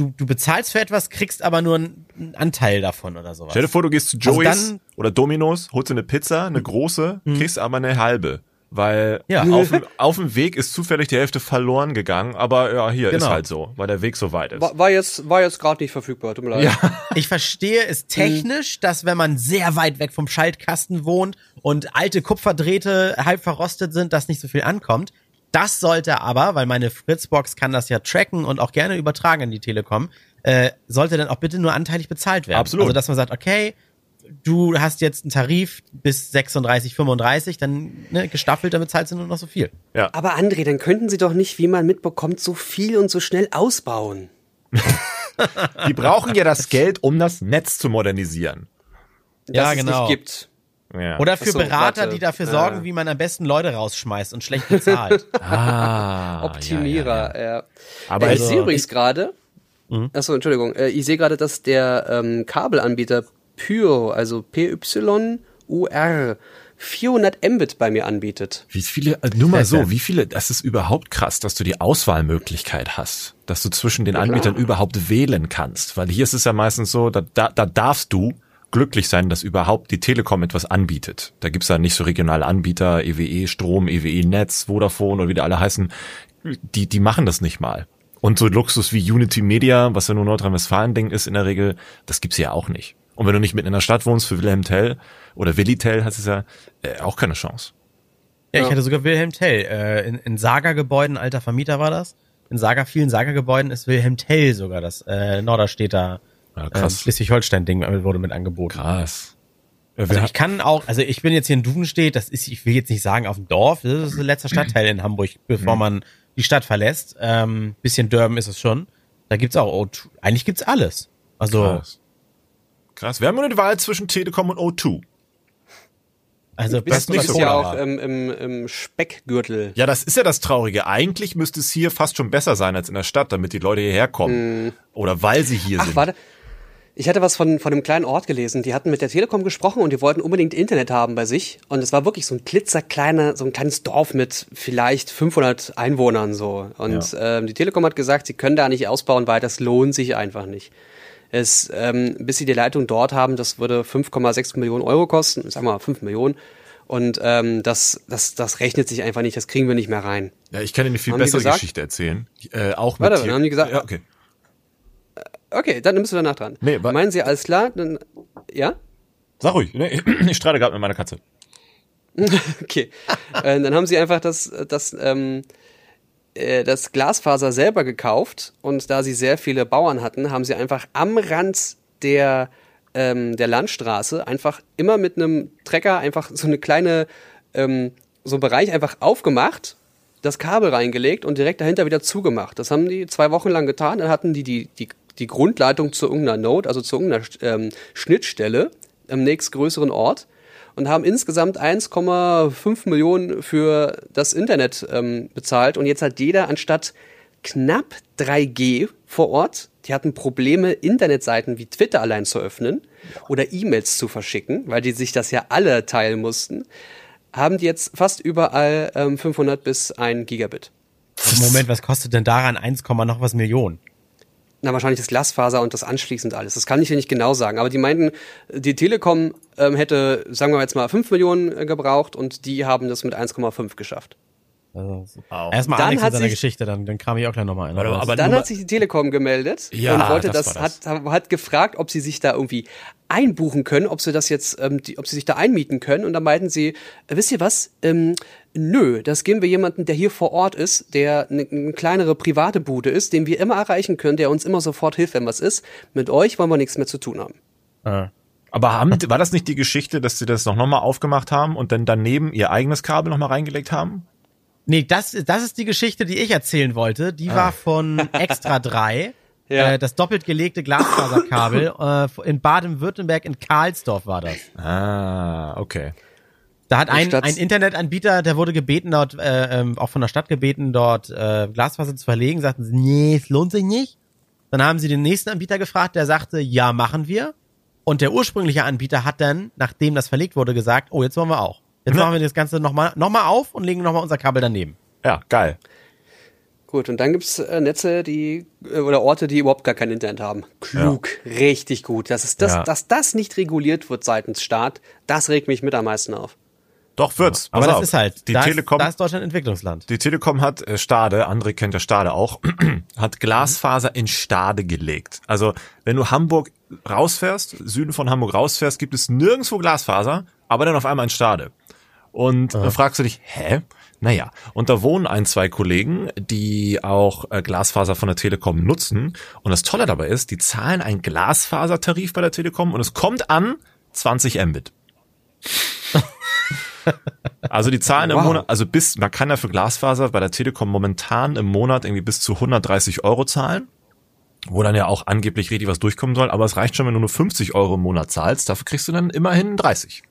du, du bezahlst für etwas, kriegst aber nur einen, Anteil davon oder sowas. Stell dir vor, du gehst zu Also Joey's dann- oder Domino's, holst dir eine Pizza, eine große, kriegst aber eine halbe. Weil Ja. auf, *laughs* dem, auf dem Weg ist zufällig die Hälfte verloren gegangen, aber ja, hier ist Genau. halt so, weil der Weg so weit ist. War, war jetzt, war jetzt gerade nicht verfügbar. Tut mir leid. *laughs* Ich verstehe es technisch, dass wenn man sehr weit weg vom Schaltkasten wohnt und alte Kupferdrähte halb verrostet sind, dass nicht so viel ankommt. Das sollte aber, weil meine Fritzbox kann das ja tracken und auch gerne übertragen an die Telekom, äh, sollte dann auch bitte nur anteilig bezahlt werden. Absolut. Also dass man sagt, okay, du hast jetzt einen Tarif bis 36, 35, dann ne, gestaffelt, dann bezahlst du nur noch so viel. Ja. Aber André, dann könnten sie doch nicht, wie man mitbekommt, so viel und so schnell ausbauen. *laughs* Die brauchen ja das Geld, um das Netz zu modernisieren. Ja, Dass es genau. nicht gibt. Ja. Oder für so, Berater, warte. die dafür Ja. sorgen, wie man am besten Leute rausschmeißt und schlecht bezahlt. *laughs* ah, Optimierer, Ja, ja, ja. Aber äh, ich also- sehe übrigens gerade, Mhm. achso, Entschuldigung, äh, ich sehe gerade, dass der ähm, Kabelanbieter Pyro, also P-Y-U-R, 400 Mbit bei mir anbietet. Wie viele, äh, nur mal so, wie viele, das ist überhaupt krass, dass du die Auswahlmöglichkeit hast, dass du zwischen den Anbietern überhaupt wählen kannst. Weil hier ist es ja meistens so, da, da, da darfst du glücklich sein, dass überhaupt die Telekom etwas anbietet. Da gibt's ja nicht so regionale Anbieter, EWE Strom, EWE Netz, Vodafone oder wie die alle heißen, die, die machen das nicht mal. Und so Luxus wie Unity Media, was ja nur Nordrhein-Westfalen-Ding ist in der Regel, das gibt's ja auch nicht. Und wenn du nicht mitten in der Stadt wohnst, für Wilhelm Tell oder Willi Tell heißt es ja, äh, auch keine Chance. Ja, ich hatte sogar Wilhelm Tell. Äh, in, in Saga-Gebäuden, alter Vermieter war das. In Saga, vielen Saga-Gebäuden ist Wilhelm Tell sogar das äh, Norderstädter Ja, äh, krass. Schleswig-Holstein-Ding äh, wurde mit angeboten. Krass. Also ich kann auch, also ich bin jetzt hier in Duvenstedt, das ist, ich will jetzt nicht sagen auf dem Dorf, das ist der letzte Stadtteil in Hamburg, bevor man die Stadt verlässt. Ähm, bisschen Dörben ist es schon. Da gibt's auch, O2. eigentlich gibt's alles. Also, Krass. Krass. Wir haben nur eine Wahl zwischen Telekom und O2. also Bist ist du nicht bist so ja auch im, im, im Speckgürtel. Ja, das ist ja das Traurige. Eigentlich müsste es hier fast schon besser sein als in der Stadt, damit die Leute hierher kommen. Oder weil sie hier Ach, sind. warte. Ich hatte was von, von einem kleinen Ort gelesen. Die hatten mit der Telekom gesprochen und die wollten unbedingt Internet haben bei sich. Und es war wirklich so ein klitzerkleiner, so ein kleines Dorf mit vielleicht 500 Einwohnern so. Und ähm, die Telekom hat gesagt, sie können da nicht ausbauen, weil das lohnt sich einfach nicht. Es, ähm, bis sie die Leitung dort haben, das würde 5,6 Millionen Euro kosten, sagen wir mal 5 Millionen. Und ähm, das, das, das rechnet sich einfach nicht, das kriegen wir nicht mehr rein. Ja, ich kann dir eine viel Haben bessere gesagt? Geschichte erzählen. Äh, auch mit Warte, dann haben die gesagt- Ja, okay. Okay, dann bist du danach dran. Nee, Meinen Sie alles klar? Dann, ja? Sag ruhig. Nee, *clears throat* ich streite gerade mit meiner Katze. *laughs* Okay. äh, dann haben sie einfach das, das, ähm, äh, das Glasfaser selber gekauft und da sie sehr viele Bauern hatten, haben sie einfach am Rand der, ähm, der Landstraße einfach immer mit einem Trecker einfach so eine kleine, ähm, so einen Bereich einfach aufgemacht, das Kabel reingelegt und direkt dahinter wieder zugemacht. Das haben die zwei Wochen lang getan. Dann hatten die die, die, die Grundleitung zu irgendeiner Node, also zu irgendeiner ähm, Schnittstelle am nächstgrößeren Ort und haben insgesamt 1,5 Millionen für das Internet ähm, bezahlt. Und jetzt hat jeder anstatt knapp 3G vor Ort, die hatten Probleme, Internetseiten wie Twitter allein zu öffnen oder E-Mails zu verschicken, weil die sich das ja alle teilen mussten, haben die jetzt fast überall ähm, 500 bis 1 Gigabit. Moment, was kostet denn daran 1, noch was Millionen? Na, wahrscheinlich das Glasfaser und das anschließend alles. Das kann ich dir nicht genau sagen. Aber die meinten, die Telekom ähm, hätte, sagen wir jetzt mal, 5 Millionen äh, gebraucht und die haben das mit 1,5 geschafft. Also, Au. erstmal Dann Alex hat mit seiner sich- Geschichte, dann, dann kam ich auch gleich nochmal ein. Warte mal, aber Dann hat sich die Telekom gemeldet Ja, und wollte das das. Hat, hat gefragt, ob sie sich da irgendwie einbuchen können, ob sie das jetzt, ähm, die, ob sie sich da einmieten können. Und dann meinten sie, äh, wisst ihr was? Ähm, nö, das geben wir jemanden, der hier vor Ort ist, der eine, eine kleinere private Bude ist, den wir immer erreichen können, der uns immer sofort hilft, wenn was ist. Mit euch wollen wir nichts mehr zu tun haben. Ah. Aber haben, war das nicht die Geschichte, dass sie das noch nochmal aufgemacht haben und dann daneben ihr eigenes Kabel nochmal reingelegt haben? Nee, das, das ist die Geschichte, die ich erzählen wollte. Die war von *laughs* Extra 3. Ja. Äh, das doppelt gelegte Glasfaserkabel *laughs* äh, in Baden-Württemberg, in Karlsdorf war das. Ah, okay. Da hat ein, ein Internetanbieter, der wurde gebeten, dort, äh, ähm, auch von der Stadt gebeten, dort äh, Glasfaser zu verlegen. Sagten sie, nee, es lohnt sich nicht. Dann haben sie den nächsten Anbieter gefragt, der sagte, ja, machen wir. Und der ursprüngliche Anbieter hat dann, nachdem das verlegt wurde, gesagt, oh, jetzt wollen wir auch. Jetzt Ja. machen wir das Ganze nochmal noch mal auf und legen nochmal unser Kabel daneben. Ja, geil. Gut, und dann gibt's äh, Netze, die äh, oder Orte, die überhaupt gar kein Internet haben. Klug, richtig gut. Das ist das, Ja. dass das nicht reguliert wird seitens Staat, das regt mich mit am meisten auf. Doch, wird's. Aber Pass das auf. ist halt, Die da, Telekom, ist, da ist Deutschland Entwicklungsland. die Telekom hat äh, Stade, André kennt ja Stade auch, *clears throat* hat Glasfaser in Stade gelegt. Also, wenn du Hamburg rausfährst, Süden von Hamburg rausfährst, gibt es nirgendwo Glasfaser, aber dann auf einmal in Stade. Und dann fragst du dich, hä? Naja, und da wohnen ein, zwei Kollegen, die auch äh, Glasfaser von der Telekom nutzen. Und das Tolle dabei ist, die zahlen einen Glasfasertarif bei der Telekom und es kommt an 20 Mbit. *laughs* Also die zahlen Wow. im Monat, also bis, man kann ja für Glasfaser bei der Telekom momentan im Monat irgendwie bis zu 130 Euro zahlen, wo dann ja auch angeblich richtig was durchkommen soll, aber es reicht schon, wenn du nur 50 Euro im Monat zahlst, dafür kriegst du dann immerhin 30.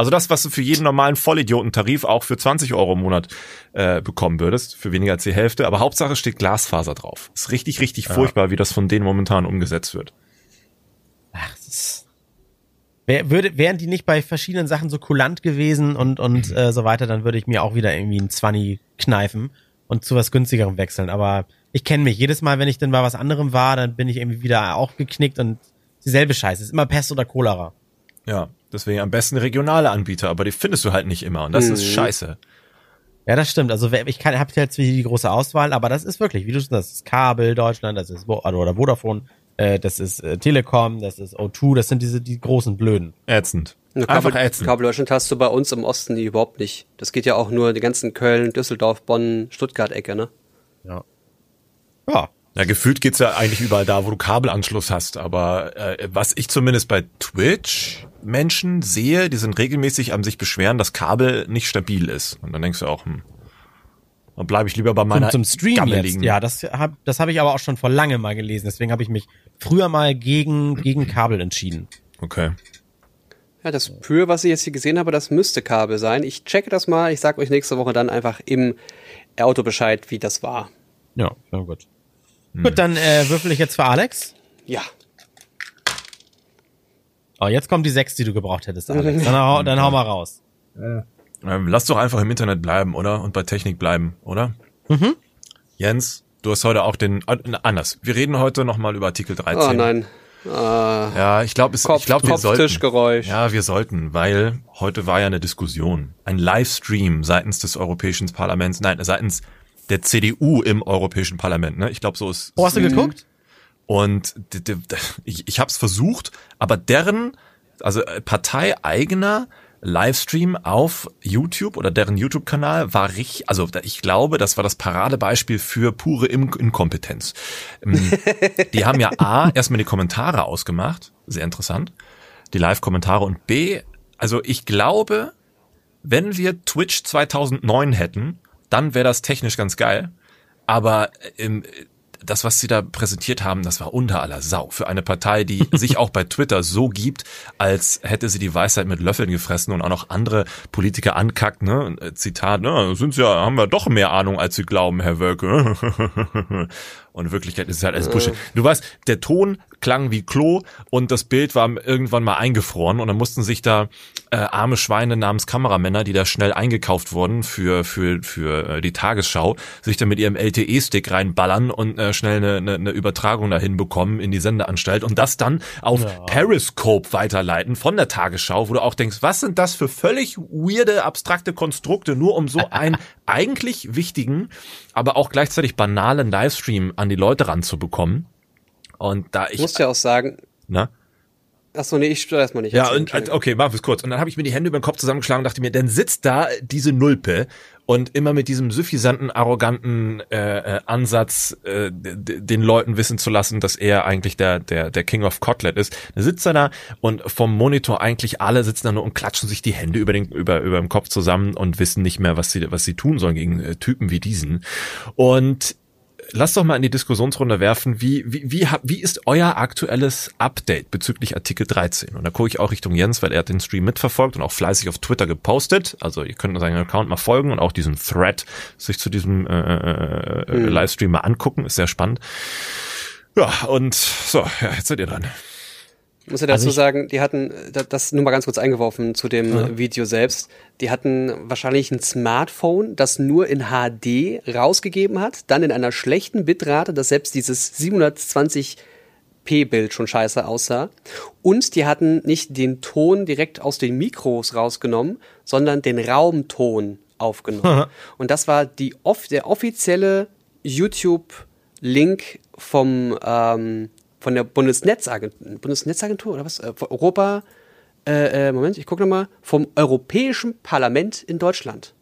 Also das, was du für jeden normalen Vollidioten-Tarif auch für 20 Euro im Monat äh, bekommen würdest, für weniger als die Hälfte, aber Hauptsache steht Glasfaser drauf. Ist richtig, richtig furchtbar, wie das von denen momentan umgesetzt wird. Ach, das ist, würde, wären die nicht bei verschiedenen Sachen so kulant gewesen und, und äh, so weiter, dann würde ich mir auch wieder irgendwie ein 20 kneifen und zu was günstigerem wechseln. Aber ich kenne mich. Jedes Mal, wenn ich dann bei was anderem war, dann bin ich irgendwie wieder auch geknickt und dieselbe Scheiße. Ist immer Pest oder Cholera. Ja, deswegen am besten regionale Anbieter, aber die findest du halt nicht immer und das ist scheiße. Ja, das stimmt. Also wer- ich kann, habe jetzt wie die große Auswahl, aber das ist wirklich, wie du schon sagst, das ist Kabel Deutschland, das ist Vo- oder Vodafone, äh, das ist äh, Telekom, das ist O2, das sind diese die großen Blöden. Ätzend. Eine Einfach Kabel, ätzend. Kabel Deutschland hast du bei uns im Osten die überhaupt nicht. Das geht ja auch nur die ganzen Köln, Düsseldorf, Bonn, Stuttgart-Ecke, ne? Ja. Ja. Ja, gefühlt geht's ja eigentlich überall da, wo du Kabelanschluss hast. Aber äh, was ich zumindest bei Twitch Menschen sehe, die sind regelmäßig am sich beschweren, dass Kabel nicht stabil ist. Und dann denkst du auch, hm, dann bleibe ich lieber bei meiner zum, zum Stream gammeligen. jetzt. Ja, das habe das hab ich aber auch schon vor lange mal gelesen. Deswegen habe ich mich früher mal gegen, gegen Kabel entschieden. Okay. Ja, das Pür, was ich jetzt hier gesehen habe, das müsste Kabel sein. Ich checke das mal. Ich sag euch nächste Woche dann einfach im Auto Bescheid, wie das war. Ja, ja gut. Gut, dann äh, würfel ich jetzt für Alex. Ja. Oh, jetzt kommt die sechs, die du gebraucht hättest, Alex. Dann hau, dann hau mal raus. Ähm, lass doch einfach im Internet bleiben, oder? Und bei Technik bleiben, oder? Mhm. Jens, du hast heute auch den, äh, anders. Wir reden heute nochmal über Artikel 13. Oh nein. Ja, ich glaube, ich glaube, wir sollten. Kopftischgeräusch. Ja, wir sollten, weil heute war ja eine Diskussion, ein Livestream seitens des Europäischen Parlaments, nein, seitens der CDU im Europäischen Parlament. Ne? Ich glaube, so ist. Oh, hast du geguckt? Und ich, ich habe es versucht, aber deren, also äh, parteieigener Livestream auf YouTube oder deren YouTube-Kanal war richtig, also ich glaube, das war das Paradebeispiel für pure In Inkompetenz. Ähm, *laughs* Die haben ja A, erstmal die Kommentare ausgemacht, sehr interessant, die Live-Kommentare und B, also ich glaube, wenn wir Twitch 2009 hätten, dann wäre das technisch ganz geil. Aber ähm, das, was sie da präsentiert haben, das war unter aller Sau. Für eine Partei, die *laughs* sich auch bei Twitter so gibt, als hätte sie die Weisheit mit Löffeln gefressen und auch noch andere Politiker ankackt, ne? Zitat, ne, sind sie ja, haben wir doch mehr Ahnung, als sie glauben, Herr Wölke. *laughs* Und in Wirklichkeit ist es halt alles Bullshit. Du weißt, der Ton klang wie Klo und das Bild war irgendwann mal eingefroren und dann mussten sich da äh, arme Schweine namens Kameramänner, die da schnell eingekauft wurden für für für äh, die Tagesschau, sich dann mit ihrem LTE-Stick reinballern und äh, schnell eine, eine, eine Übertragung dahin bekommen in die Sendeanstalt und das dann auf Periscope weiterleiten von der Tagesschau, wo du auch denkst, was sind das für völlig weirde abstrakte Konstrukte, nur um so einen *laughs* eigentlich wichtigen, aber auch gleichzeitig banalen Livestream an die Leute ranzubekommen. Und da Ich ich, muss ja auch sagen, ne? achso, nee, ich störe erstmal nicht. Ja, und okay, mach es kurz. Und dann habe ich mir die Hände über den Kopf zusammengeschlagen und dachte mir, dann sitzt da diese Nulpe und immer mit diesem suffisanten, arroganten äh, äh, Ansatz, äh, den Leuten wissen zu lassen, dass er eigentlich der, der, der King of Kotlet ist. Dann sitzt er da und vom Monitor eigentlich alle sitzen da nur und klatschen sich die Hände über den, über, über dem Kopf zusammen und wissen nicht mehr, was sie, was sie tun sollen gegen äh, Typen wie diesen. Und Lass doch mal in die Diskussionsrunde werfen, wie, wie, wie, wie ist euer aktuelles Update bezüglich Artikel 13? Und da gucke ich auch Richtung Jens, weil er hat den Stream mitverfolgt und auch fleißig auf Twitter gepostet. Also ihr könnt seinen Account mal folgen und auch diesen Thread sich zu diesem äh, äh, äh, Livestream mal angucken. Ist sehr spannend. Ja, und so, ja, jetzt seid ihr dran. Ich muss ja dazu Also sagen, die hatten, da- das nur mal ganz kurz eingeworfen zu dem Video selbst, die hatten wahrscheinlich ein Smartphone, das nur in HD rausgegeben hat, dann in einer schlechten Bitrate, dass selbst dieses 720p-Bild schon scheiße aussah. Und die hatten nicht den Ton direkt aus den Mikros rausgenommen, sondern den Raumton aufgenommen. Und das war die, der offizielle YouTube-Link vom ähm, von der Bundesnetzagentur, Bundesnetzagentur oder was? Äh, von Europa äh, äh, Moment, ich gucke nochmal, vom Europäischen Parlament in Deutschland.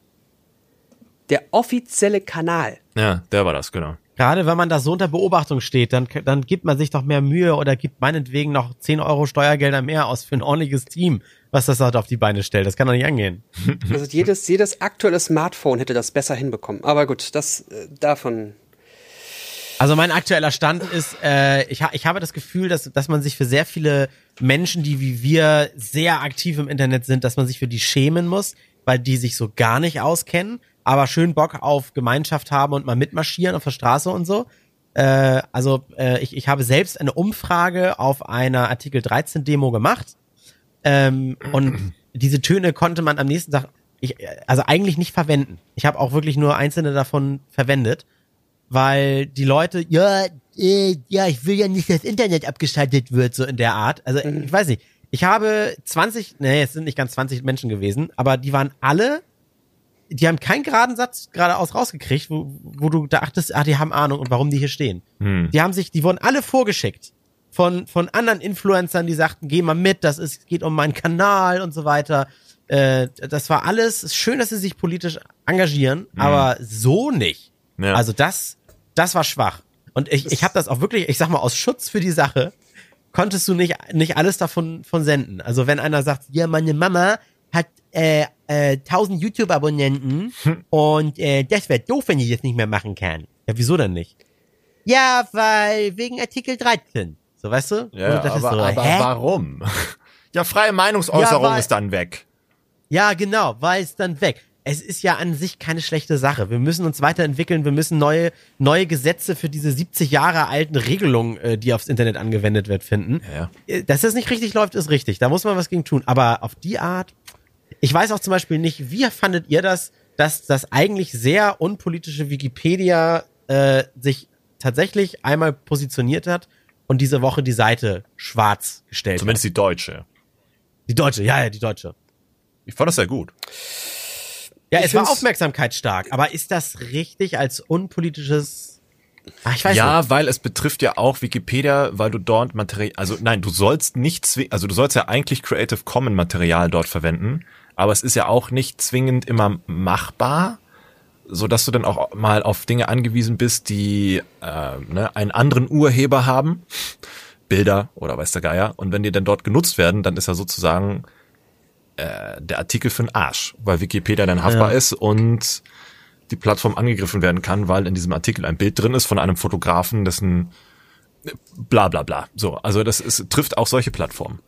Der offizielle Kanal. Ja, der war das, genau. Gerade wenn man da so unter Beobachtung steht, dann, dann gibt man sich doch mehr Mühe oder gibt meinetwegen noch 10 Euro Steuergelder mehr aus für ein ordentliches Team, was das halt auf die Beine stellt. Das kann doch nicht angehen. Also jedes, jedes aktuelle Smartphone hätte das besser hinbekommen. Aber gut, das äh, davon. Also mein aktueller Stand ist, äh, ich, ha ich habe das Gefühl, dass, dass man sich für sehr viele Menschen, die wie wir sehr aktiv im Internet sind, dass man sich für die schämen muss, weil die sich so gar nicht auskennen aber schön Bock auf Gemeinschaft haben und mal mitmarschieren auf der Straße und so. Äh, also äh, ich, ich habe selbst eine Umfrage auf einer Artikel 13 Demo gemacht ähm, und diese Töne konnte man am nächsten Tag ich, also eigentlich nicht verwenden. Ich habe auch wirklich nur einzelne davon verwendet, weil die Leute, ja, äh, ja, ich will ja nicht, dass Internet abgeschaltet wird, so in der Art. Also Mhm. ich weiß nicht. Ich habe 20, nee, es sind nicht ganz 20 Menschen gewesen, aber die waren alle die haben keinen geraden Satz geradeaus rausgekriegt, wo, wo du dachtest, ah, die haben Ahnung und warum die hier stehen. Hm. Die haben sich, die wurden alle vorgeschickt von, von anderen Influencern, die sagten, geh mal mit, das ist, geht um meinen Kanal und so weiter. Äh, das war alles, ist schön, dass sie sich politisch engagieren, aber so nicht. Ja. Also das, das war schwach. Und ich, ich habe das auch wirklich, ich sag mal, aus Schutz für die Sache, konntest du nicht, nicht alles davon von senden. Also wenn einer sagt, ja, meine Mama hat äh, äh, 1000 YouTube-Abonnenten und äh, das wäre doof, wenn ich das nicht mehr machen kann. Ja, wieso denn nicht? Ja, weil wegen Artikel 13. So, weißt du? Ja, aber, so, aber warum? *laughs* Ja, freie Meinungsäußerung Ja, weil- ist dann weg. Ja, genau, weil es dann weg. Es ist ja an sich keine schlechte Sache. Wir müssen uns weiterentwickeln, wir müssen neue, neue Gesetze für diese 70 Jahre alten Regelungen, äh, die aufs Internet angewendet wird, finden. Ja. Äh, Dass das nicht richtig läuft, ist richtig. Da muss man was gegen tun. Aber auf die Art, ich weiß auch zum Beispiel nicht, wie fandet ihr das, dass das eigentlich sehr unpolitische Wikipedia äh, sich tatsächlich einmal positioniert hat und diese Woche die Seite schwarz gestellt Zumindest die deutsche. hat. Die deutsche, ja, ja, die deutsche. Ich fand das sehr gut. Ja, Ich es war aufmerksamkeitsstark, aber ist das richtig als unpolitisches? Ach, ich weiß ja, nicht. weil es betrifft ja auch Wikipedia, weil du dort Material, also nein, du sollst nicht zwingend, also du sollst ja eigentlich Creative Commons Material dort verwenden, aber es ist ja auch nicht zwingend immer machbar, so dass du dann auch mal auf Dinge angewiesen bist, die äh, ne, einen anderen Urheber haben, Bilder oder weiß der Geier, und wenn die dann dort genutzt werden, dann ist ja sozusagen äh, der Artikel für den Arsch, weil Wikipedia dann haftbar Ja. ist und die Plattform angegriffen werden kann, weil in diesem Artikel ein Bild drin ist von einem Fotografen, dessen bla bla bla. So, also das ist, trifft auch solche Plattformen.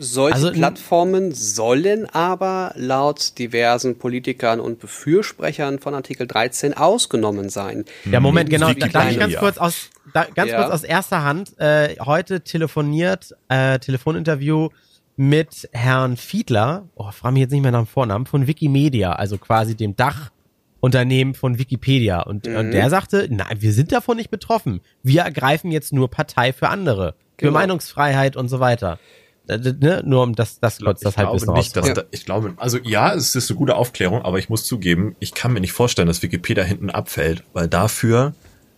Solche Also- Plattformen sollen aber laut diversen Politikern und Befürspechern von Artikel 13 ausgenommen sein. Ja, Moment, genau. Da, Wikipedia. darf ich ganz kurz aus, da, ganz Ja. kurz aus erster Hand. Äh, heute telefoniert, äh, Telefoninterview mit Herrn Fiedler, oh, frage mich jetzt nicht mehr nach dem Vornamen, von Wikimedia, also quasi dem Dachunternehmen von Wikipedia. Und, und der sagte, nein, wir sind davon nicht betroffen. Wir ergreifen jetzt nur Partei für andere. Für Genau. Meinungsfreiheit und so weiter. Äh, ne? Nur um das, das kurz, das ich Halbwissen glaube nicht, dass da, ich glaube, also ja, es ist eine gute Aufklärung, aber ich muss zugeben, ich kann mir nicht vorstellen, dass Wikipedia hinten abfällt, weil dafür,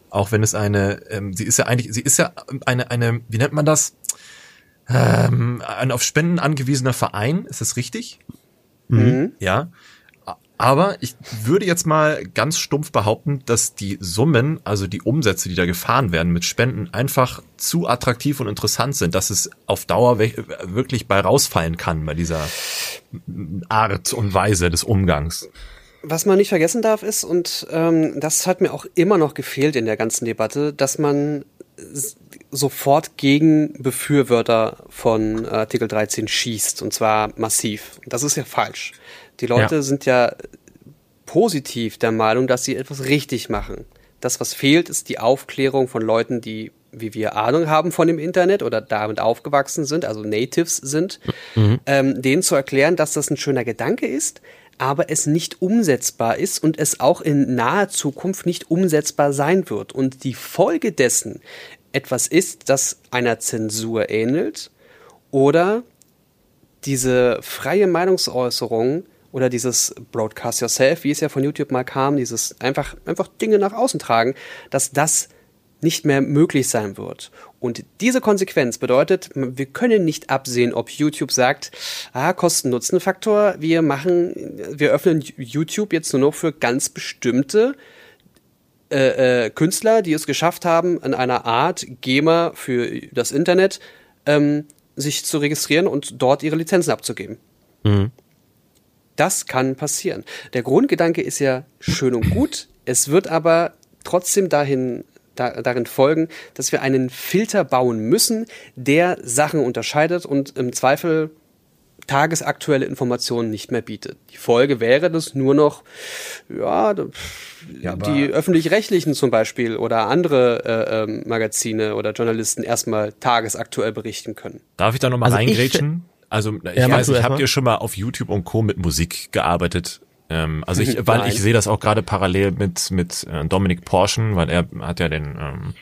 auch wenn es eine, ähm, sie ist ja eigentlich, sie ist ja eine, eine, wie nennt man das? Ähm, ein auf Spenden angewiesener Verein, ist das richtig? Mhm. Ja. Aber ich würde jetzt mal ganz stumpf behaupten, dass die Summen, also die Umsätze, die da gefahren werden mit Spenden, einfach zu attraktiv und interessant sind, dass es auf Dauer wirklich bei rausfallen kann bei dieser Art und Weise des Umgangs. Was man nicht vergessen darf ist, und ähm, das hat mir auch immer noch gefehlt in der ganzen Debatte, dass man sofort gegen Befürworter von Artikel 13 schießt, und zwar massiv. Das ist ja falsch. Die Leute Ja. sind ja positiv der Meinung, dass sie etwas richtig machen. Das, was fehlt, ist die Aufklärung von Leuten, die, wie wir Ahnung haben von dem Internet oder damit aufgewachsen sind, also Natives sind, ähm, denen zu erklären, dass das ein schöner Gedanke ist, aber es nicht umsetzbar ist und es auch in naher Zukunft nicht umsetzbar sein wird. Und die Folge dessen etwas ist, das einer Zensur ähnelt oder diese freie Meinungsäußerung oder dieses Broadcast Yourself, wie es ja von YouTube mal kam, dieses einfach, einfach Dinge nach außen tragen, dass das nicht mehr möglich sein wird. Und diese Konsequenz bedeutet, wir können nicht absehen, ob YouTube sagt, ah, Kosten-Nutzen-Faktor, wir machen, wir öffnen YouTube jetzt nur noch für ganz bestimmte äh, äh, Künstler, die es geschafft haben, in einer Art GEMA für das Internet ähm, sich zu registrieren und dort ihre Lizenzen abzugeben. Mhm. Das kann passieren. Der Grundgedanke ist ja schön und gut. Es wird aber trotzdem dahin da, darin folgen, dass wir einen Filter bauen müssen, der Sachen unterscheidet und im Zweifel tagesaktuelle Informationen nicht mehr bietet. Die Folge wäre, dass nur noch ja, ja die öffentlich-rechtlichen zum Beispiel oder andere äh, äh, Magazine oder Journalisten erstmal tagesaktuell berichten können. Darf ich da nochmal also reingrätschen? Also ich ja, weiß nicht, habt ihr schon mal auf YouTube und Co. mit Musik gearbeitet? Ähm, also ich, *laughs* weil ich sehe das auch gerade parallel mit mit äh, Dominik Porschen, weil er hat ja den, ähm,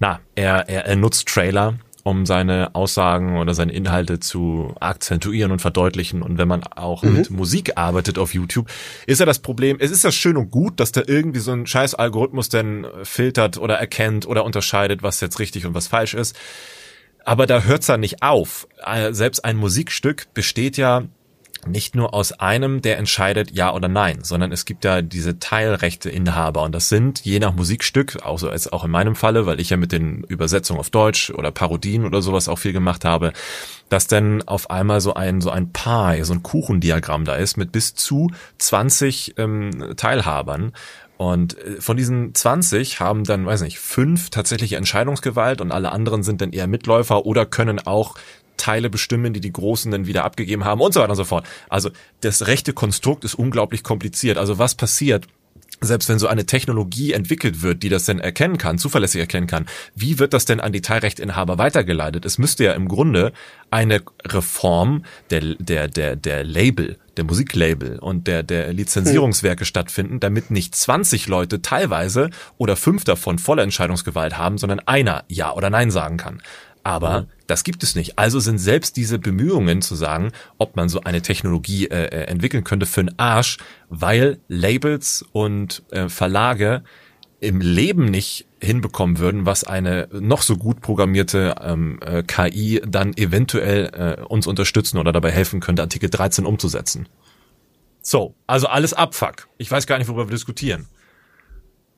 na, er, er, er nutzt Trailer, um seine Aussagen oder seine Inhalte zu akzentuieren und verdeutlichen. Und wenn man auch mhm. mit Musik arbeitet auf YouTube, ist ja das Problem, es ist ja schön und gut, dass da irgendwie so ein scheiß Algorithmus denn filtert oder erkennt oder unterscheidet, was jetzt richtig und was falsch ist. Aber da hört's ja nicht auf. Äh, selbst ein Musikstück besteht ja nicht nur aus einem, der entscheidet ja oder nein, sondern es gibt ja diese Teilrechteinhaber und das sind je nach Musikstück, auch so als auch in meinem Falle, weil ich ja mit den Übersetzungen auf Deutsch oder Parodien oder sowas auch viel gemacht habe, dass dann auf einmal so ein so ein Pie, so ein Kuchendiagramm da ist mit bis zu 20 ähm, Teilhabern. Und äh, von diesen 20 haben dann, weiß nicht, fünf tatsächliche Entscheidungsgewalt und alle anderen sind dann eher Mitläufer oder können auch Teile bestimmen, die die Großen dann wieder abgegeben haben und so weiter und so fort. Also das rechte Konstrukt ist unglaublich kompliziert. Also was passiert, selbst wenn so eine Technologie entwickelt wird, die das denn erkennen kann, zuverlässig erkennen kann, wie wird das denn an die Teilrechtinhaber weitergeleitet? Es müsste ja im Grunde eine Reform der, der, der, der Label, der Musiklabel und der, der Lizenzierungswerke hm. stattfinden, damit nicht 20 Leute teilweise oder fünf davon volle Entscheidungsgewalt haben, sondern einer Ja oder Nein sagen kann. Aber mhm. Das gibt es nicht. Also sind selbst diese Bemühungen zu sagen, ob man so eine Technologie äh, äh entwickeln könnte für einen Arsch, weil Labels und äh, Verlage im Leben nicht hinbekommen würden, was eine noch so gut programmierte ähm, äh, KI dann eventuell äh, uns unterstützen oder dabei helfen könnte, Artikel 13 umzusetzen. So, also alles Abfuck. Ich weiß gar nicht, worüber wir diskutieren.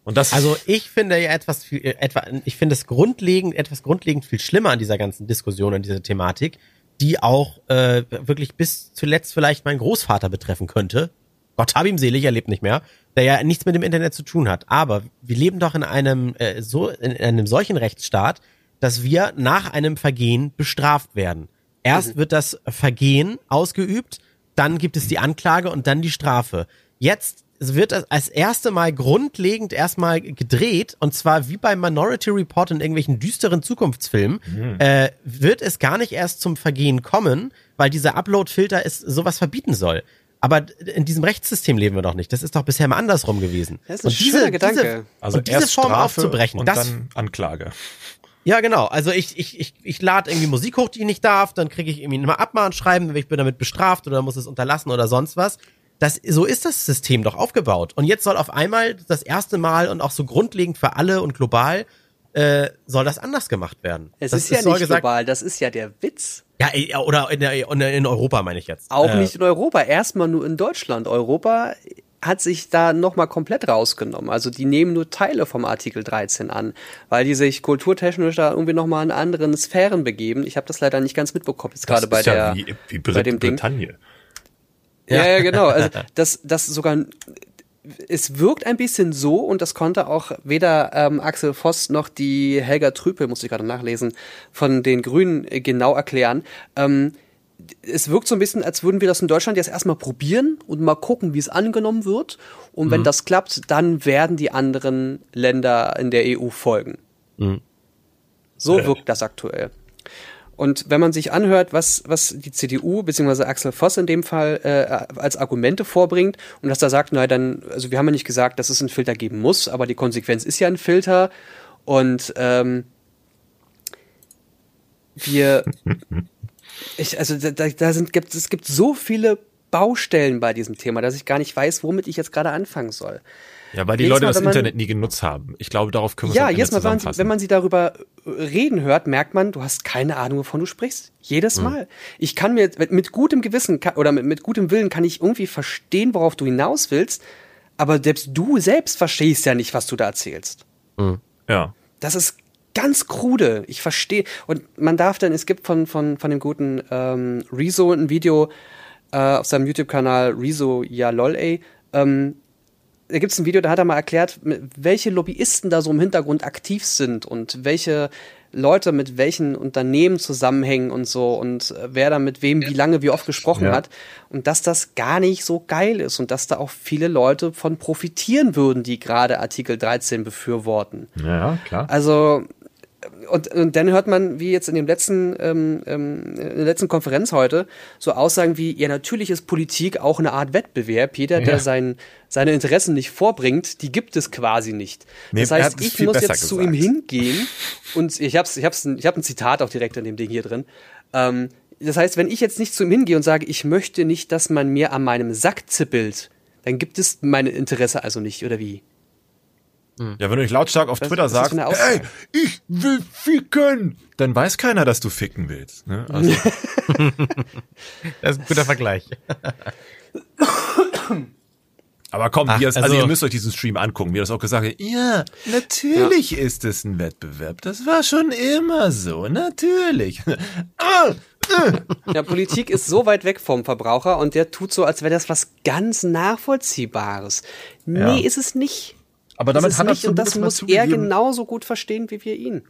Und das also ich finde ja etwas viel, äh, etwa, ich finde es grundlegend, etwas grundlegend viel schlimmer an dieser ganzen Diskussion, an dieser Thematik, die auch äh, wirklich bis zuletzt vielleicht meinen Großvater betreffen könnte. Gott hab ihm selig, er lebt nicht mehr, der ja nichts mit dem Internet zu tun hat. Aber wir leben doch in einem äh, so in einem solchen Rechtsstaat, dass wir nach einem Vergehen bestraft werden. Erst mhm. wird das Vergehen ausgeübt, dann gibt es die Anklage und dann die Strafe. Jetzt es wird als erste Mal grundlegend erstmal gedreht und zwar wie bei Minority Report in irgendwelchen düsteren Zukunftsfilmen mhm. äh, wird es gar nicht erst zum Vergehen kommen, weil dieser Upload-Filter es sowas verbieten soll. Aber in diesem Rechtssystem leben wir doch nicht. Das ist doch bisher mal andersrum gewesen. Das ist ein und diese, Gedanke. Diese, also und diese Form Strafe aufzubrechen, und das, dann Anklage. Ja, genau. Also ich, ich, ich, ich lade irgendwie Musik hoch, die ich nicht darf, dann kriege ich irgendwie mal Abmahnschreiben, ich bin damit bestraft oder muss es unterlassen oder sonst was. Das, so ist das System doch aufgebaut. Und jetzt soll auf einmal das erste Mal und auch so grundlegend für alle und global äh, soll das anders gemacht werden. Es das ist ja nicht gesagt, global, das ist ja der Witz. Ja, oder in, der, in Europa meine ich jetzt. Auch äh, nicht in Europa, erstmal nur in Deutschland. Europa hat sich da nochmal komplett rausgenommen. Also die nehmen nur Teile vom Artikel 13 an, weil die sich kulturtechnisch da irgendwie nochmal in anderen Sphären begeben. Ich habe das leider nicht ganz mitbekommen, jetzt gerade bei ja der wie, wie bei dem Ding. Bretagne. Ja, ja, genau. Also *laughs* das, das sogar es wirkt ein bisschen so, und das konnte auch weder ähm, Axel Voss noch die Helga Trüpel, muss ich gerade nachlesen, von den Grünen äh, genau erklären. Ähm, es wirkt so ein bisschen, als würden wir das in Deutschland jetzt erstmal probieren und mal gucken, wie es angenommen wird. Und wenn mhm. das klappt, dann werden die anderen Länder in der EU folgen. Mhm. So wirkt das aktuell. Und wenn man sich anhört, was, was die CDU bzw. Axel Voss in dem Fall äh, als Argumente vorbringt und dass da sagt, naja, dann, also wir haben ja nicht gesagt, dass es einen Filter geben muss, aber die Konsequenz ist ja ein Filter und ähm, wir, *laughs* ich, also da, da sind, gibt, es gibt so viele Baustellen bei diesem Thema, dass ich gar nicht weiß, womit ich jetzt gerade anfangen soll. Ja, weil die Jedes Leute Mal, das man- Internet nie genutzt haben. Ich glaube, darauf können wir Ja, am Ende jedes Mal, wenn man, sie, zusammenfassen. wenn man sie darüber äh, reden hört, merkt man, du hast keine Ahnung, wovon du sprichst. Jedes Hm. Mal. Ich kann mir mit, mit gutem Gewissen kann, oder mit, mit gutem Willen kann ich irgendwie verstehen, worauf du hinaus willst, aber selbst du selbst verstehst ja nicht, was du da erzählst. ja. Das ist ganz krude. Ich verstehe. Und man darf dann, es gibt von, von, von dem guten ähm, Rezo ein Video äh, auf seinem YouTube-Kanal Rezo, ja lol, ey. Ähm, da gibt es ein Video, da hat er mal erklärt, welche Lobbyisten da so im Hintergrund aktiv sind und welche Leute mit welchen Unternehmen zusammenhängen und so und äh, wer da mit wem wie lange wie oft gesprochen Ja. hat und dass das gar nicht so geil ist und dass da auch viele Leute von profitieren würden, die gerade Artikel 13 befürworten. Ja, klar. Also und, und dann hört man, wie jetzt in dem letzten, ähm, ähm, in der letzten Konferenz heute, so Aussagen wie, ja, natürlich ist Politik auch eine Art Wettbewerb. Jeder, der Ja. sein, seine Interessen nicht vorbringt, die gibt es quasi nicht. Nee, das heißt, ich muss jetzt zu gesagt. ihm hingehen und ich hab's, ich hab's, ich hab ein Zitat auch direkt in dem Ding hier drin. Ähm, das heißt, wenn ich jetzt nicht zu ihm hingehe und sage, ich möchte nicht, dass man mir an meinem Sack zippelt, dann gibt es mein Interesse also nicht, oder wie? Ja, wenn du nicht lautstark auf Was- Twitter das sagst, ey, ich will ficken, dann weiß keiner, dass du ficken willst. Ne? Also, *laughs* Das ist ein guter Vergleich. aber komm, Ach, das, also, also- ihr müsst euch diesen Stream angucken, wie das auch gesagt hat. Ja, natürlich ist es ein Wettbewerb. Das war schon immer so, natürlich. *laughs* Ah, Ja, Politik ist so weit weg vom Verbraucher und der tut so, als wäre das was ganz Nachvollziehbares. Nee, Ja. ist es nicht. Aber damit hat er nicht und das zumindest muss er genauso gut verstehen wie wir ihn.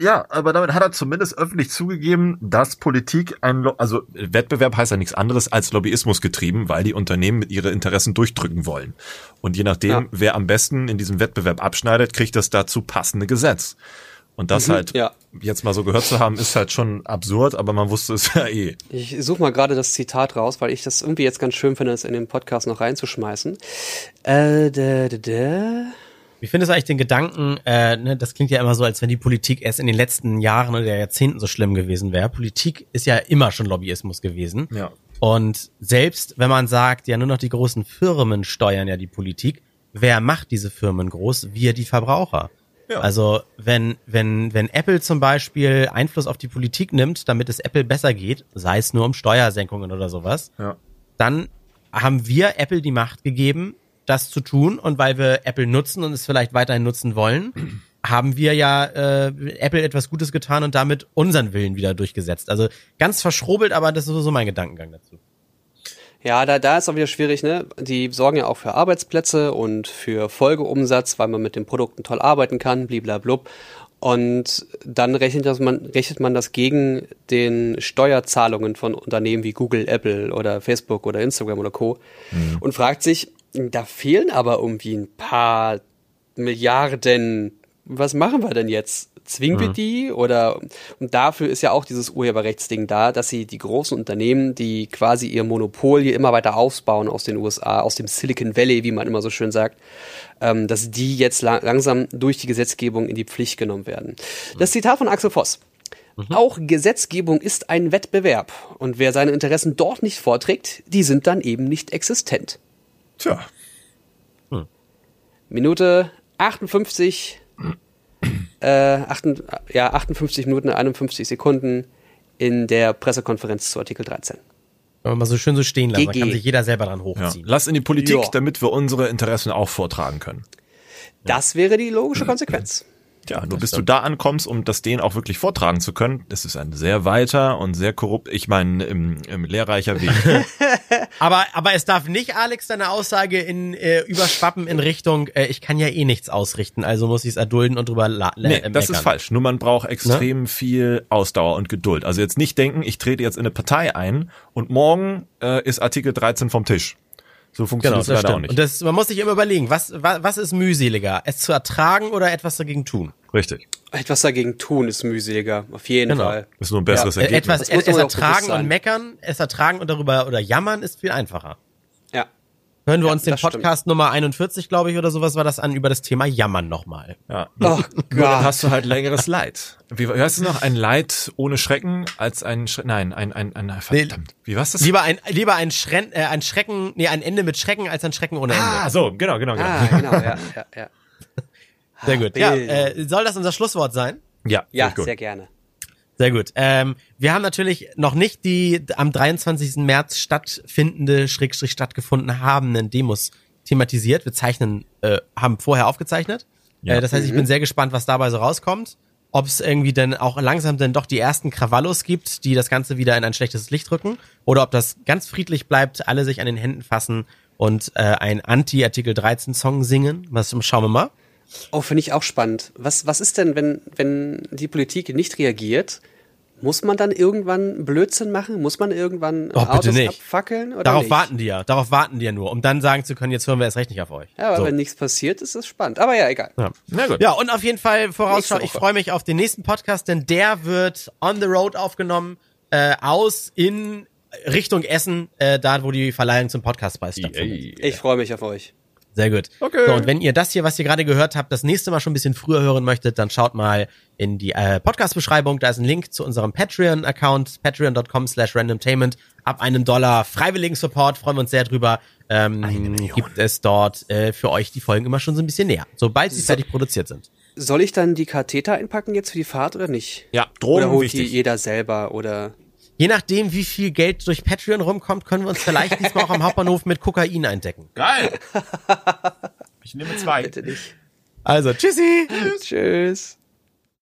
Ja, aber damit hat er zumindest öffentlich zugegeben, dass Politik ein, Lo also Wettbewerb heißt ja nichts anderes als Lobbyismus getrieben, weil die Unternehmen mit ihre Interessen durchdrücken wollen. Und je nachdem, Ja. wer am besten in diesem Wettbewerb abschneidet, kriegt das dazu passende Gesetz. Und das Mhm, halt ja. jetzt mal so gehört zu haben, ist halt schon absurd, aber man wusste es *laughs* ja eh. Ich suche mal gerade das Zitat raus, weil ich das irgendwie jetzt ganz schön finde, das in den Podcast noch reinzuschmeißen. Äh, da, da, da. Wie findest du eigentlich den Gedanken, äh, ne, das klingt ja immer so, als wenn die Politik erst in den letzten Jahren oder Jahrzehnten so schlimm gewesen wäre. Politik ist ja immer schon Lobbyismus gewesen. Ja. Und selbst wenn man sagt, ja nur noch die großen Firmen steuern ja die Politik, wer macht diese Firmen groß? Wir, die Verbraucher. Ja. Also wenn, wenn, wenn Apple zum Beispiel Einfluss auf die Politik nimmt, damit es Apple besser geht, sei es nur um Steuersenkungen oder sowas, Ja. dann haben wir Apple die Macht gegeben, das zu tun. Und weil wir Apple nutzen und es vielleicht weiterhin nutzen wollen, *clears throat* haben wir ja äh, Apple etwas Gutes getan und damit unseren Willen wieder durchgesetzt. Also ganz verschrobelt, aber das ist so mein Gedankengang dazu. Ja, da, da ist auch wieder schwierig, ne? Die sorgen ja auch für Arbeitsplätze und für Folgeumsatz, weil man mit den Produkten toll arbeiten kann, bliblablub. Und dann rechnet, das man, rechnet man das gegen den Steuerzahlungen von Unternehmen wie Google, Apple oder Facebook oder Instagram oder Co. Und fragt sich, da fehlen aber irgendwie ein paar Milliarden. Was machen wir denn jetzt? Zwingen wir die? Oder und dafür ist ja auch dieses Urheberrechtsding da, dass sie die großen Unternehmen, die quasi ihr Monopol hier immer weiter ausbauen aus den USA, aus dem Silicon Valley, wie man immer so schön sagt, ähm, dass die jetzt la langsam durch die Gesetzgebung in die Pflicht genommen werden. Das Zitat von Axel Voss. Auch Gesetzgebung ist ein Wettbewerb. Und wer seine Interessen dort nicht vorträgt, die sind dann eben nicht existent. Tja. Minute 58, äh, 8, ja, 58 Minuten, 51 Sekunden in der Pressekonferenz zu Artikel 13. Wenn man mal so schön so stehen lassen, dann GG. kann sich jeder selber dran Ja. hochziehen. Lass in die Politik, Ja. damit wir unsere Interessen auch vortragen können. Das wäre die logische Konsequenz. Ja, nur bis du da ankommst, um das denen auch wirklich vortragen zu können, das ist ein sehr weiter und sehr korrupt, ich meine, im, im lehrreicher Weg. *laughs* Aber, aber es darf nicht, Alex, deine Aussage in äh, überschwappen in Richtung, äh, ich kann ja eh nichts ausrichten, also muss ich es erdulden und drüber la Nee, äh, das ist falsch. Nur man braucht extrem viel Ausdauer und Geduld. Also jetzt nicht denken, ich trete jetzt in eine Partei ein und morgen äh, ist Artikel 13 vom Tisch. So Genau, funktioniert das es leider auch stimmt. nicht. Und das, man muss sich immer überlegen, was, was, was ist mühseliger? Es zu ertragen oder etwas dagegen tun? Richtig. Etwas dagegen tun ist mühseliger, auf jeden Genau. Fall. Ist nur ein besseres Ja, Äh, Ergebnis. etwas, Das es auch ertragen und meckern, es ertragen und darüber oder jammern ist viel einfacher. Ja. hören wir Ja, uns den das stimmt. Podcast Nummer 41, glaube ich, oder sowas war das an, über das Thema Jammern nochmal. Ja. Oh dann Gott. hast du halt längeres Leid. Wie, heißt es noch? Ein Leid ohne Schrecken als ein Schre Nein, ein, ein, ein, verdammt. Wie war's das? Lieber ein, lieber ein, Schrecken, äh, ein Schrecken, nee, ein Ende mit Schrecken als ein Schrecken ohne Ende. ah, so, genau, genau, genau. Ah, genau, ja, ja, ja. Sehr gut. Ja, Bild. äh, soll das unser Schlusswort sein? Ja, Ja, sehr gerne. Sehr gut. Ähm, wir haben natürlich noch nicht die am 23. März stattfindende, schrägstrich stattgefunden habenden Demos thematisiert. Wir zeichnen, äh, haben vorher aufgezeichnet. Ja. Äh, das heißt, ich bin sehr gespannt, was dabei so rauskommt. Ob es irgendwie denn auch langsam denn doch die ersten Krawallos gibt, die das Ganze wieder in ein schlechtes Licht rücken. Oder ob das ganz friedlich bleibt, alle sich an den Händen fassen und äh, ein Anti-Artikel 13 Song singen. Was schauen wir mal. Oh, finde ich auch spannend. Was, was ist denn, wenn, wenn die Politik nicht reagiert? Muss man dann irgendwann Blödsinn machen? Muss man irgendwann Oh, bitte Autos nicht. abfackeln? Oder Darauf nicht? warten die ja. Darauf warten die ja nur, um dann sagen zu können, jetzt hören wir erst recht nicht auf euch. Ja, aber So. wenn nichts passiert, ist es spannend. Aber ja, egal. Ja. Na gut. Ja, und auf jeden Fall Vorausschau, ich freue mich auf den nächsten Podcast, denn der wird on the road aufgenommen, äh, aus in Richtung Essen, äh, da wo die Verleihung zum Podcastpreis stattfindet. Ich freue mich auf euch. Sehr gut. Okay. So, und wenn ihr das hier, was ihr gerade gehört habt, das nächste Mal schon ein bisschen früher hören möchtet, dann schaut mal in die äh, Podcast-Beschreibung. Da ist ein Link zu unserem Patreon-Account, patreon.com slash randomtainment. Ab einem Dollar freiwilligen Support, freuen wir uns sehr drüber. Ähm, gibt es dort äh, für euch die Folgen immer schon so ein bisschen näher, sobald sie fertig produziert sind. Soll ich dann die Katheter einpacken jetzt für die Fahrt oder nicht? Ja, Oder Drogen holt die wichtig. jeder selber oder Je nachdem, wie viel Geld durch Patreon rumkommt, können wir uns vielleicht *laughs* diesmal auch am Hauptbahnhof mit Kokain eindecken. Geil. *laughs* Ich nehme zwei. bitte nicht? Also, tschüssi! Tschüss.